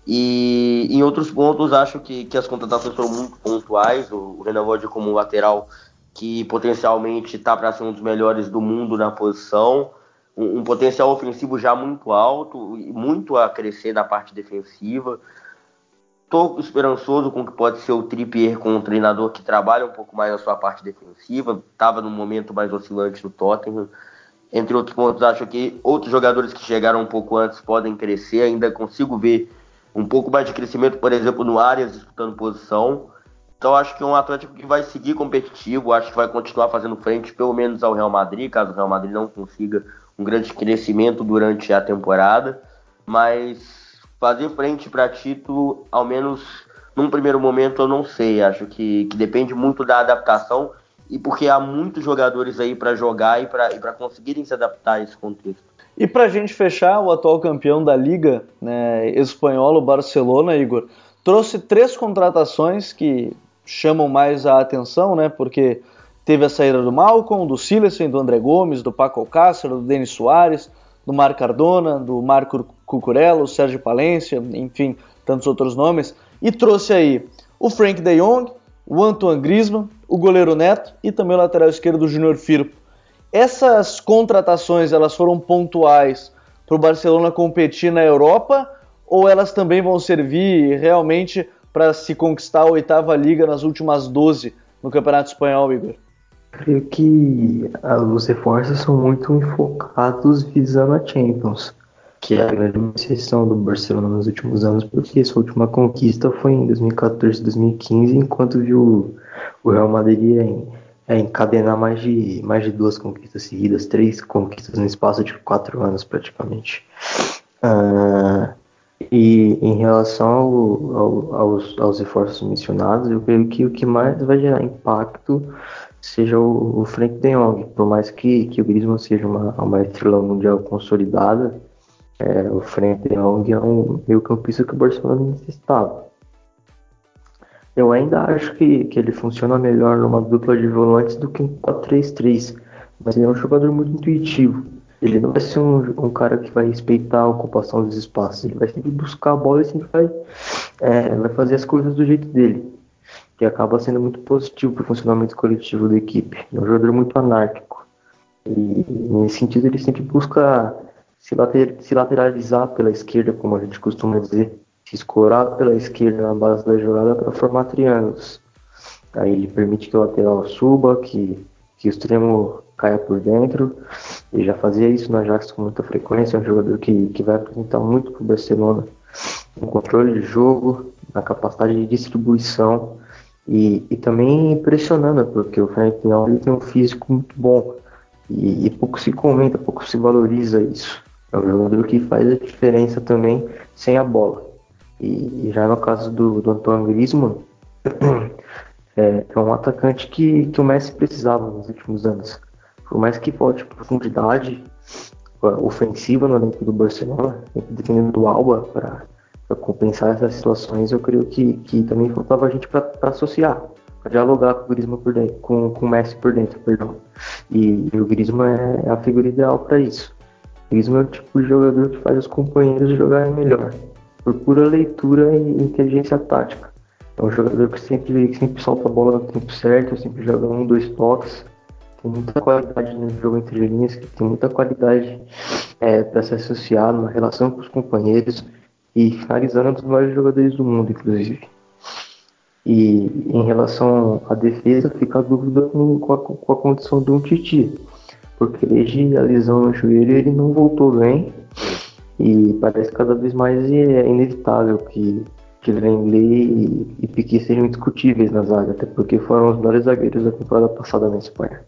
E em outros pontos, acho que, que as contratações foram muito pontuais. O, o Renan Lodge como lateral que potencialmente está para ser um dos melhores do mundo na posição. Um, um, potencial ofensivo já muito alto e muito a crescer na parte defensiva. Estou esperançoso com o que pode ser o Trippier com um treinador que trabalha um pouco mais na sua parte defensiva. Estava num momento mais oscilante no Tottenham. Entre outros pontos, acho que outros jogadores que chegaram um pouco antes podem crescer. Ainda consigo ver um pouco mais de crescimento, por exemplo, no Arias disputando posição. Então acho que um Atlético que vai seguir competitivo, acho que vai continuar fazendo frente pelo menos ao Real Madrid, caso o Real Madrid não consiga um grande crescimento durante a temporada, mas fazer frente para título, ao menos num primeiro momento eu não sei. Acho que, que depende muito da adaptação e porque há muitos jogadores aí para jogar e para conseguirem se adaptar a esse contexto. E para a gente fechar, o atual campeão da Liga né, espanhola, o Barcelona, Igor, trouxe três contratações que chamam mais a atenção, né? Porque teve a saída do Malcolm, do Silesen, do André Gomes, do Paco Alcácer, do Denis Soares, do Marco Cardona, do Marco Cucurella, Sérgio Palência, enfim, tantos outros nomes. E trouxe aí o Frank de Jong, o Antoine Griezmann, o goleiro Neto e também o lateral esquerdo do Júnior Firpo. Essas contratações elas foram pontuais para o Barcelona competir na Europa ou elas também vão servir realmente para se conquistar a oitava liga nas últimas 12 no Campeonato Espanhol, Igor? Creio que os reforços são muito enfocados visando a Champions, que é a grande exceção do Barcelona nos últimos anos, porque sua última conquista foi em 2014, 2015, enquanto viu o Real Madrid em é, encadenar mais de, mais de duas conquistas seguidas, três conquistas no espaço de quatro anos praticamente. Uh, e em relação ao, ao, aos, aos reforços mencionados, eu creio que o que mais vai gerar impacto seja o, o Frank de Jong, por mais que, que o Griezmann seja uma, uma estrela mundial consolidada, é, o Frank de Jong é um meio campista que o Barcelona necessitava. Eu ainda acho que, que ele funciona melhor numa dupla de volantes do que em 4-3-3, mas ele é um jogador muito intuitivo. Ele não vai ser um, um, cara que vai respeitar a ocupação dos espaços, ele vai sempre buscar a bola e sempre vai, é, vai fazer as coisas do jeito dele, que acaba sendo muito positivo para o funcionamento coletivo da equipe. É um jogador muito anárquico. E nesse sentido ele sempre busca se, later, se lateralizar pela esquerda, como a gente costuma dizer se escorar pela esquerda na base da jogada para formar triângulos. Aí ele permite que o lateral suba, que, que o extremo caia por dentro. Ele já fazia isso no Ajax com muita frequência. É um jogador que, que vai apresentar muito para o Barcelona no controle de jogo, na capacidade de distribuição e, e também impressionando, porque o Frank ele tem um físico muito bom e, e pouco se comenta, pouco se valoriza isso. É um jogador que faz a diferença também sem a bola. E, já no caso do, do Antoine Griezmann, é, é, um atacante que, que o Messi precisava nos últimos anos. Por mais que falte profundidade ofensiva no elenco do Barcelona, dependendo do Alba para compensar essas situações, eu creio que, que também faltava a gente para associar, para dialogar com o Griezmann por dentro, com, com o Messi por dentro, perdão. E, e o Griezmann é, é a figura ideal para isso. O Griezmann é o tipo de jogador que faz os companheiros jogarem melhor por pura leitura e inteligência tática. É um jogador que sempre, sempre solta a bola no tempo certo, sempre joga um, dois toques. Tem muita qualidade no jogo entre linhas, tem muita qualidade é, para se associar na relação com os companheiros e finalizando um dos maiores jogadores do mundo, inclusive. E em relação à defesa, fica a dúvida com a, com a condição do um Titi, porque desde a lesão no joelho ele não voltou bem e parece cada vez mais é inevitável que, que Lenglet e, e Piquet sejam indiscutíveis na zaga, até porque foram os melhores zagueiros da temporada passada na Espanha.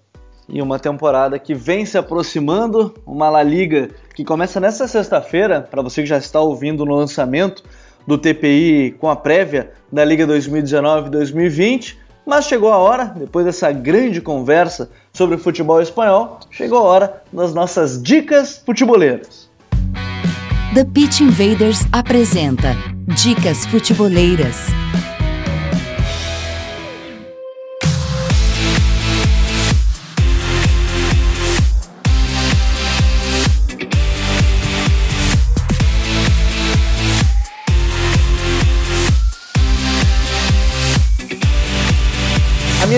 E uma temporada que vem se aproximando, uma La Liga que começa nesta sexta-feira, para você que já está ouvindo no lançamento do TPI com a prévia da Liga 2019-2020. Mas chegou a hora, depois dessa grande conversa sobre o futebol espanhol, chegou a hora das nossas dicas futeboleiras. The Pitch Invaders apresenta Dicas Futeboleiras.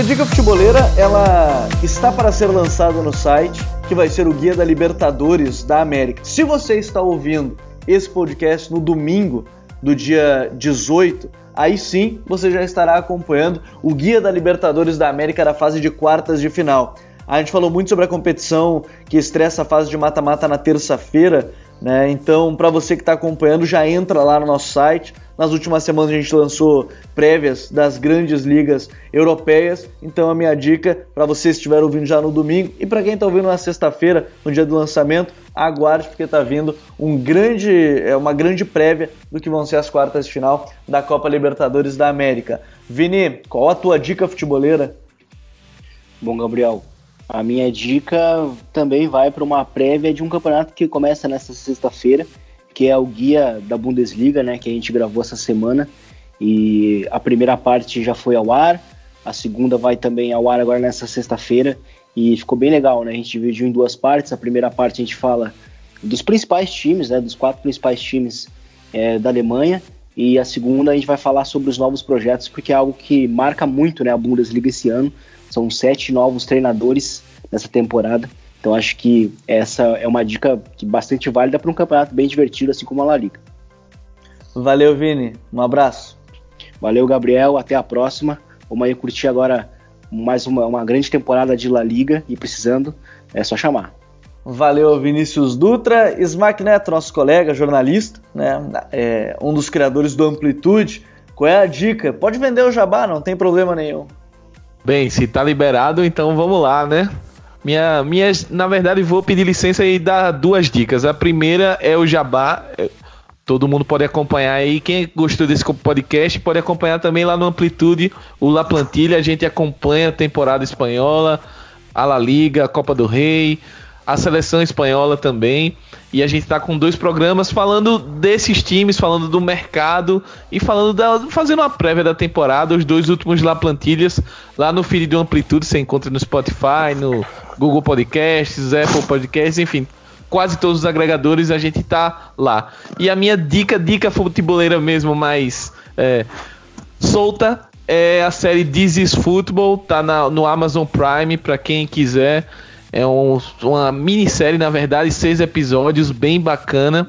Minha dica futeboleira, ela está para ser lançada no site que vai ser o Guia da Libertadores da América. Se você está ouvindo esse podcast no domingo do dia 18, aí sim você já estará acompanhando o Guia da Libertadores da América da fase de quartas de final. A gente falou muito sobre a competição que estressa a fase de mata-mata na terça-feira Né? Então, para você que está acompanhando, já entra lá no nosso site. Nas últimas semanas a gente lançou prévias das grandes ligas europeias. Então, a minha dica para você que estiver ouvindo já no domingo e para quem está ouvindo na sexta-feira, no dia do lançamento, aguarde porque está vindo um grande, é uma grande prévia do que vão ser as quartas de final da Copa Libertadores da América. Vini, qual a tua dica futeboleira? Bom, Gabriel, a minha dica também vai para uma prévia de um campeonato que começa nesta sexta-feira, que é o guia da Bundesliga, né, que a gente gravou essa semana. E a primeira parte já foi ao ar, a segunda vai também ao ar agora nessa sexta-feira. E ficou bem legal, né? A gente dividiu em duas partes. A primeira parte a gente fala dos principais times, né, dos quatro principais times é, da Alemanha. E a segunda a gente vai falar sobre os novos projetos, porque é algo que marca muito né, a Bundesliga esse ano. São sete novos treinadores nessa temporada. Então acho que essa é uma dica que bastante válida para um campeonato bem divertido, assim como a La Liga. Valeu, Vini. Um abraço. Valeu, Gabriel. Até a próxima. Vamos aí curtir agora mais uma, uma grande temporada de La Liga e precisando, é só chamar. Valeu, Vinícius Dutra. Smack Neto, nosso colega, jornalista, né? É, um dos criadores do Amplitude. Qual é a dica? Pode vender o jabá, não tem problema nenhum. Bem, se tá liberado, então vamos lá, né? Minha, minha, na verdade, vou pedir licença e dar duas dicas. A primeira é o Jabá. É, todo mundo pode acompanhar aí. Quem gostou desse podcast pode acompanhar também lá no Amplitude o La Plantilha. A gente acompanha a temporada espanhola, a La Liga, a Copa do Rei, a seleção espanhola também. E a gente está com dois programas falando desses times, falando do mercado e falando da, fazendo uma prévia da temporada. Os dois últimos lá plantilhas, lá no feed do Amplitude, você encontra no Spotify, no Google Podcasts, Apple Podcasts, enfim, quase todos os agregadores a gente tá lá. E a minha dica, dica futeboleira mesmo, mais é, solta, é a série This is Football, tá na, no Amazon Prime para quem quiser. É um, uma minissérie, na verdade, seis episódios, bem bacana.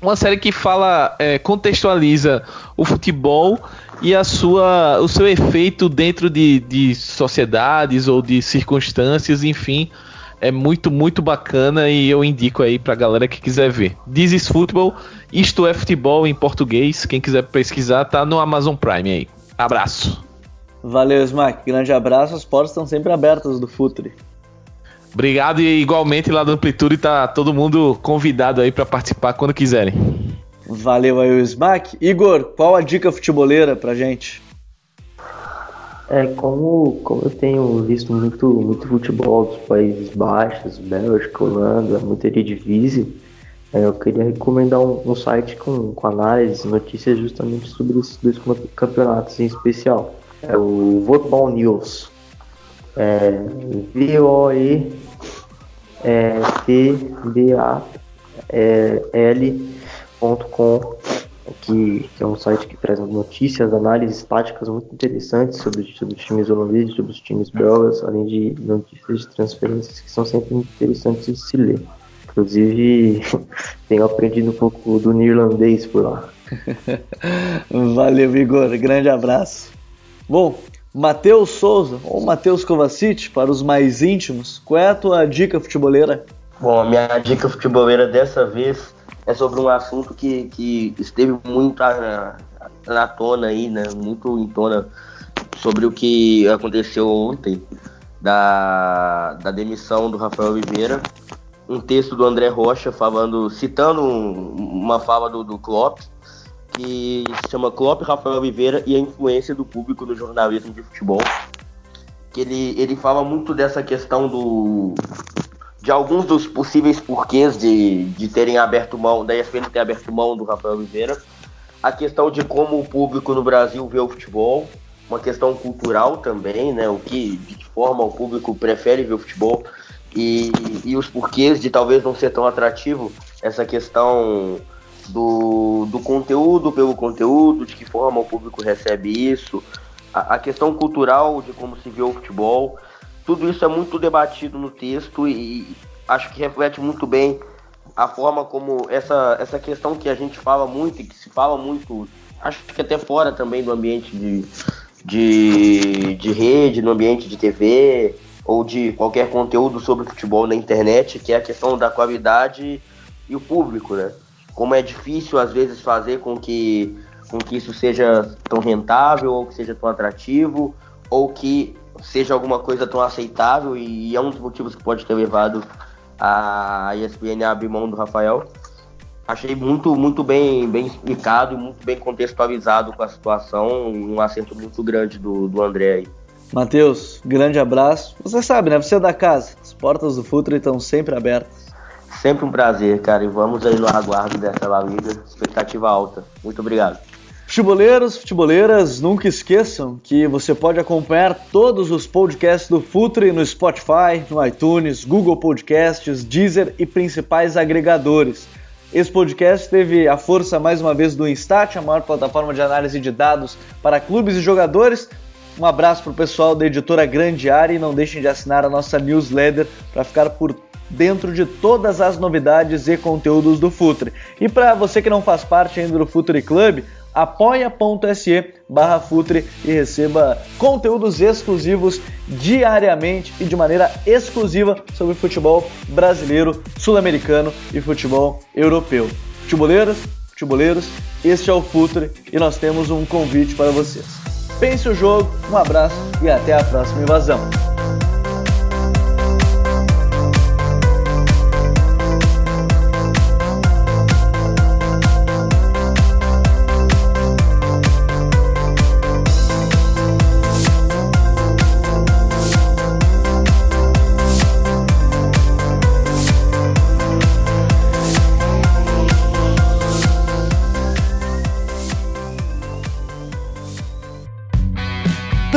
Uma série que fala, é, contextualiza o futebol e a sua, o seu efeito dentro de, de sociedades ou de circunstâncias, enfim. É muito, muito bacana e eu indico aí pra galera que quiser ver. This is Football, isto é futebol em português. Quem quiser pesquisar, tá no Amazon Prime aí. Abraço. Valeu, Smack. Grande abraço. As portas estão sempre abertas do Futre. Obrigado e igualmente lá do Amplitude tá todo mundo convidado aí para participar quando quiserem. Valeu aí o Smack. Igor, qual a dica futeboleira pra gente? É, como, como eu tenho visto muito, muito futebol dos Países Baixos, Bélgica, Holanda, muito Eredivisie, é, eu queria recomendar um, um site com, com análise, notícias justamente sobre esses dois campeonatos em especial. É o Football News. É, V-O-E é tbal.com, que, que é um site que traz notícias, análises táticas muito interessantes sobre, sobre os times holandeses, sobre os times belgas, além de notícias de transferências que são sempre interessantes de se ler. Inclusive, tenho aprendido um pouco do neerlandês por lá. Valeu, Igor. Grande abraço. Bom, Matheus Souza ou Matheus Kovacic, para os mais íntimos, qual é a tua dica futeboleira? Bom, a minha dica futeboleira dessa vez é sobre um assunto que, que esteve muito na, na tona aí, né? Muito em tona sobre o que aconteceu ontem da, da demissão do Rafael Oliveira. Um texto do André Rocha falando, citando um, uma fala do, do Klopp, que se chama Klopp, Rafael Oliveira e a influência do público no jornalismo de futebol. Que ele, ele fala muito dessa questão do de alguns dos possíveis porquês de, de terem aberto mão, da ESPN ter aberto mão do Rafael Oliveira. A questão de como o público no Brasil vê o futebol, uma questão cultural também, né? O que, de que forma o público prefere ver o futebol e, e os porquês de talvez não ser tão atrativo essa questão do, do conteúdo pelo conteúdo, de que forma o público recebe isso, a, a, questão cultural de como se vê o futebol, tudo isso é muito debatido no texto e, acho que reflete muito bem a forma como essa, essa questão que a gente fala muito e que se fala muito, acho que até fora também do ambiente de, de, de rede, no ambiente de TV ou de qualquer conteúdo sobre futebol na internet, que é a questão da qualidade e o público, né? Como é difícil às vezes fazer com que, com que isso seja tão rentável ou que seja tão atrativo ou que seja alguma coisa tão aceitável e é um dos motivos que pode ter levado a ESPN a abrir mão do Rafael. Achei muito, muito bem, bem explicado e muito bem contextualizado com a situação, um acerto muito grande do, do André aí. Matheus, grande abraço. Você sabe, né? Você é da casa. As portas do Futre estão sempre abertas. Sempre um prazer, cara. E vamos aí no aguardo dessa La Liga. Expectativa alta. Muito obrigado. Futeboleiros, futeboleiras, nunca esqueçam que você pode acompanhar todos os podcasts do Futre no Spotify, no iTunes, Google Podcasts, Deezer e principais agregadores. Esse podcast teve a força mais uma vez do Instat, a maior plataforma de análise de dados para clubes e jogadores. Um abraço para o pessoal da editora Grande Área e não deixem de assinar a nossa newsletter para ficar por dentro de todas as novidades e conteúdos do Futre. E para você que não faz parte ainda do Futre Club, apoia.se barra Futre e receba conteúdos exclusivos diariamente e de maneira exclusiva sobre futebol brasileiro, sul-americano e futebol europeu. Futeboleiras, futeboleiros, este é o Futre e nós temos um convite para vocês. Pense o jogo, um abraço e até a próxima invasão.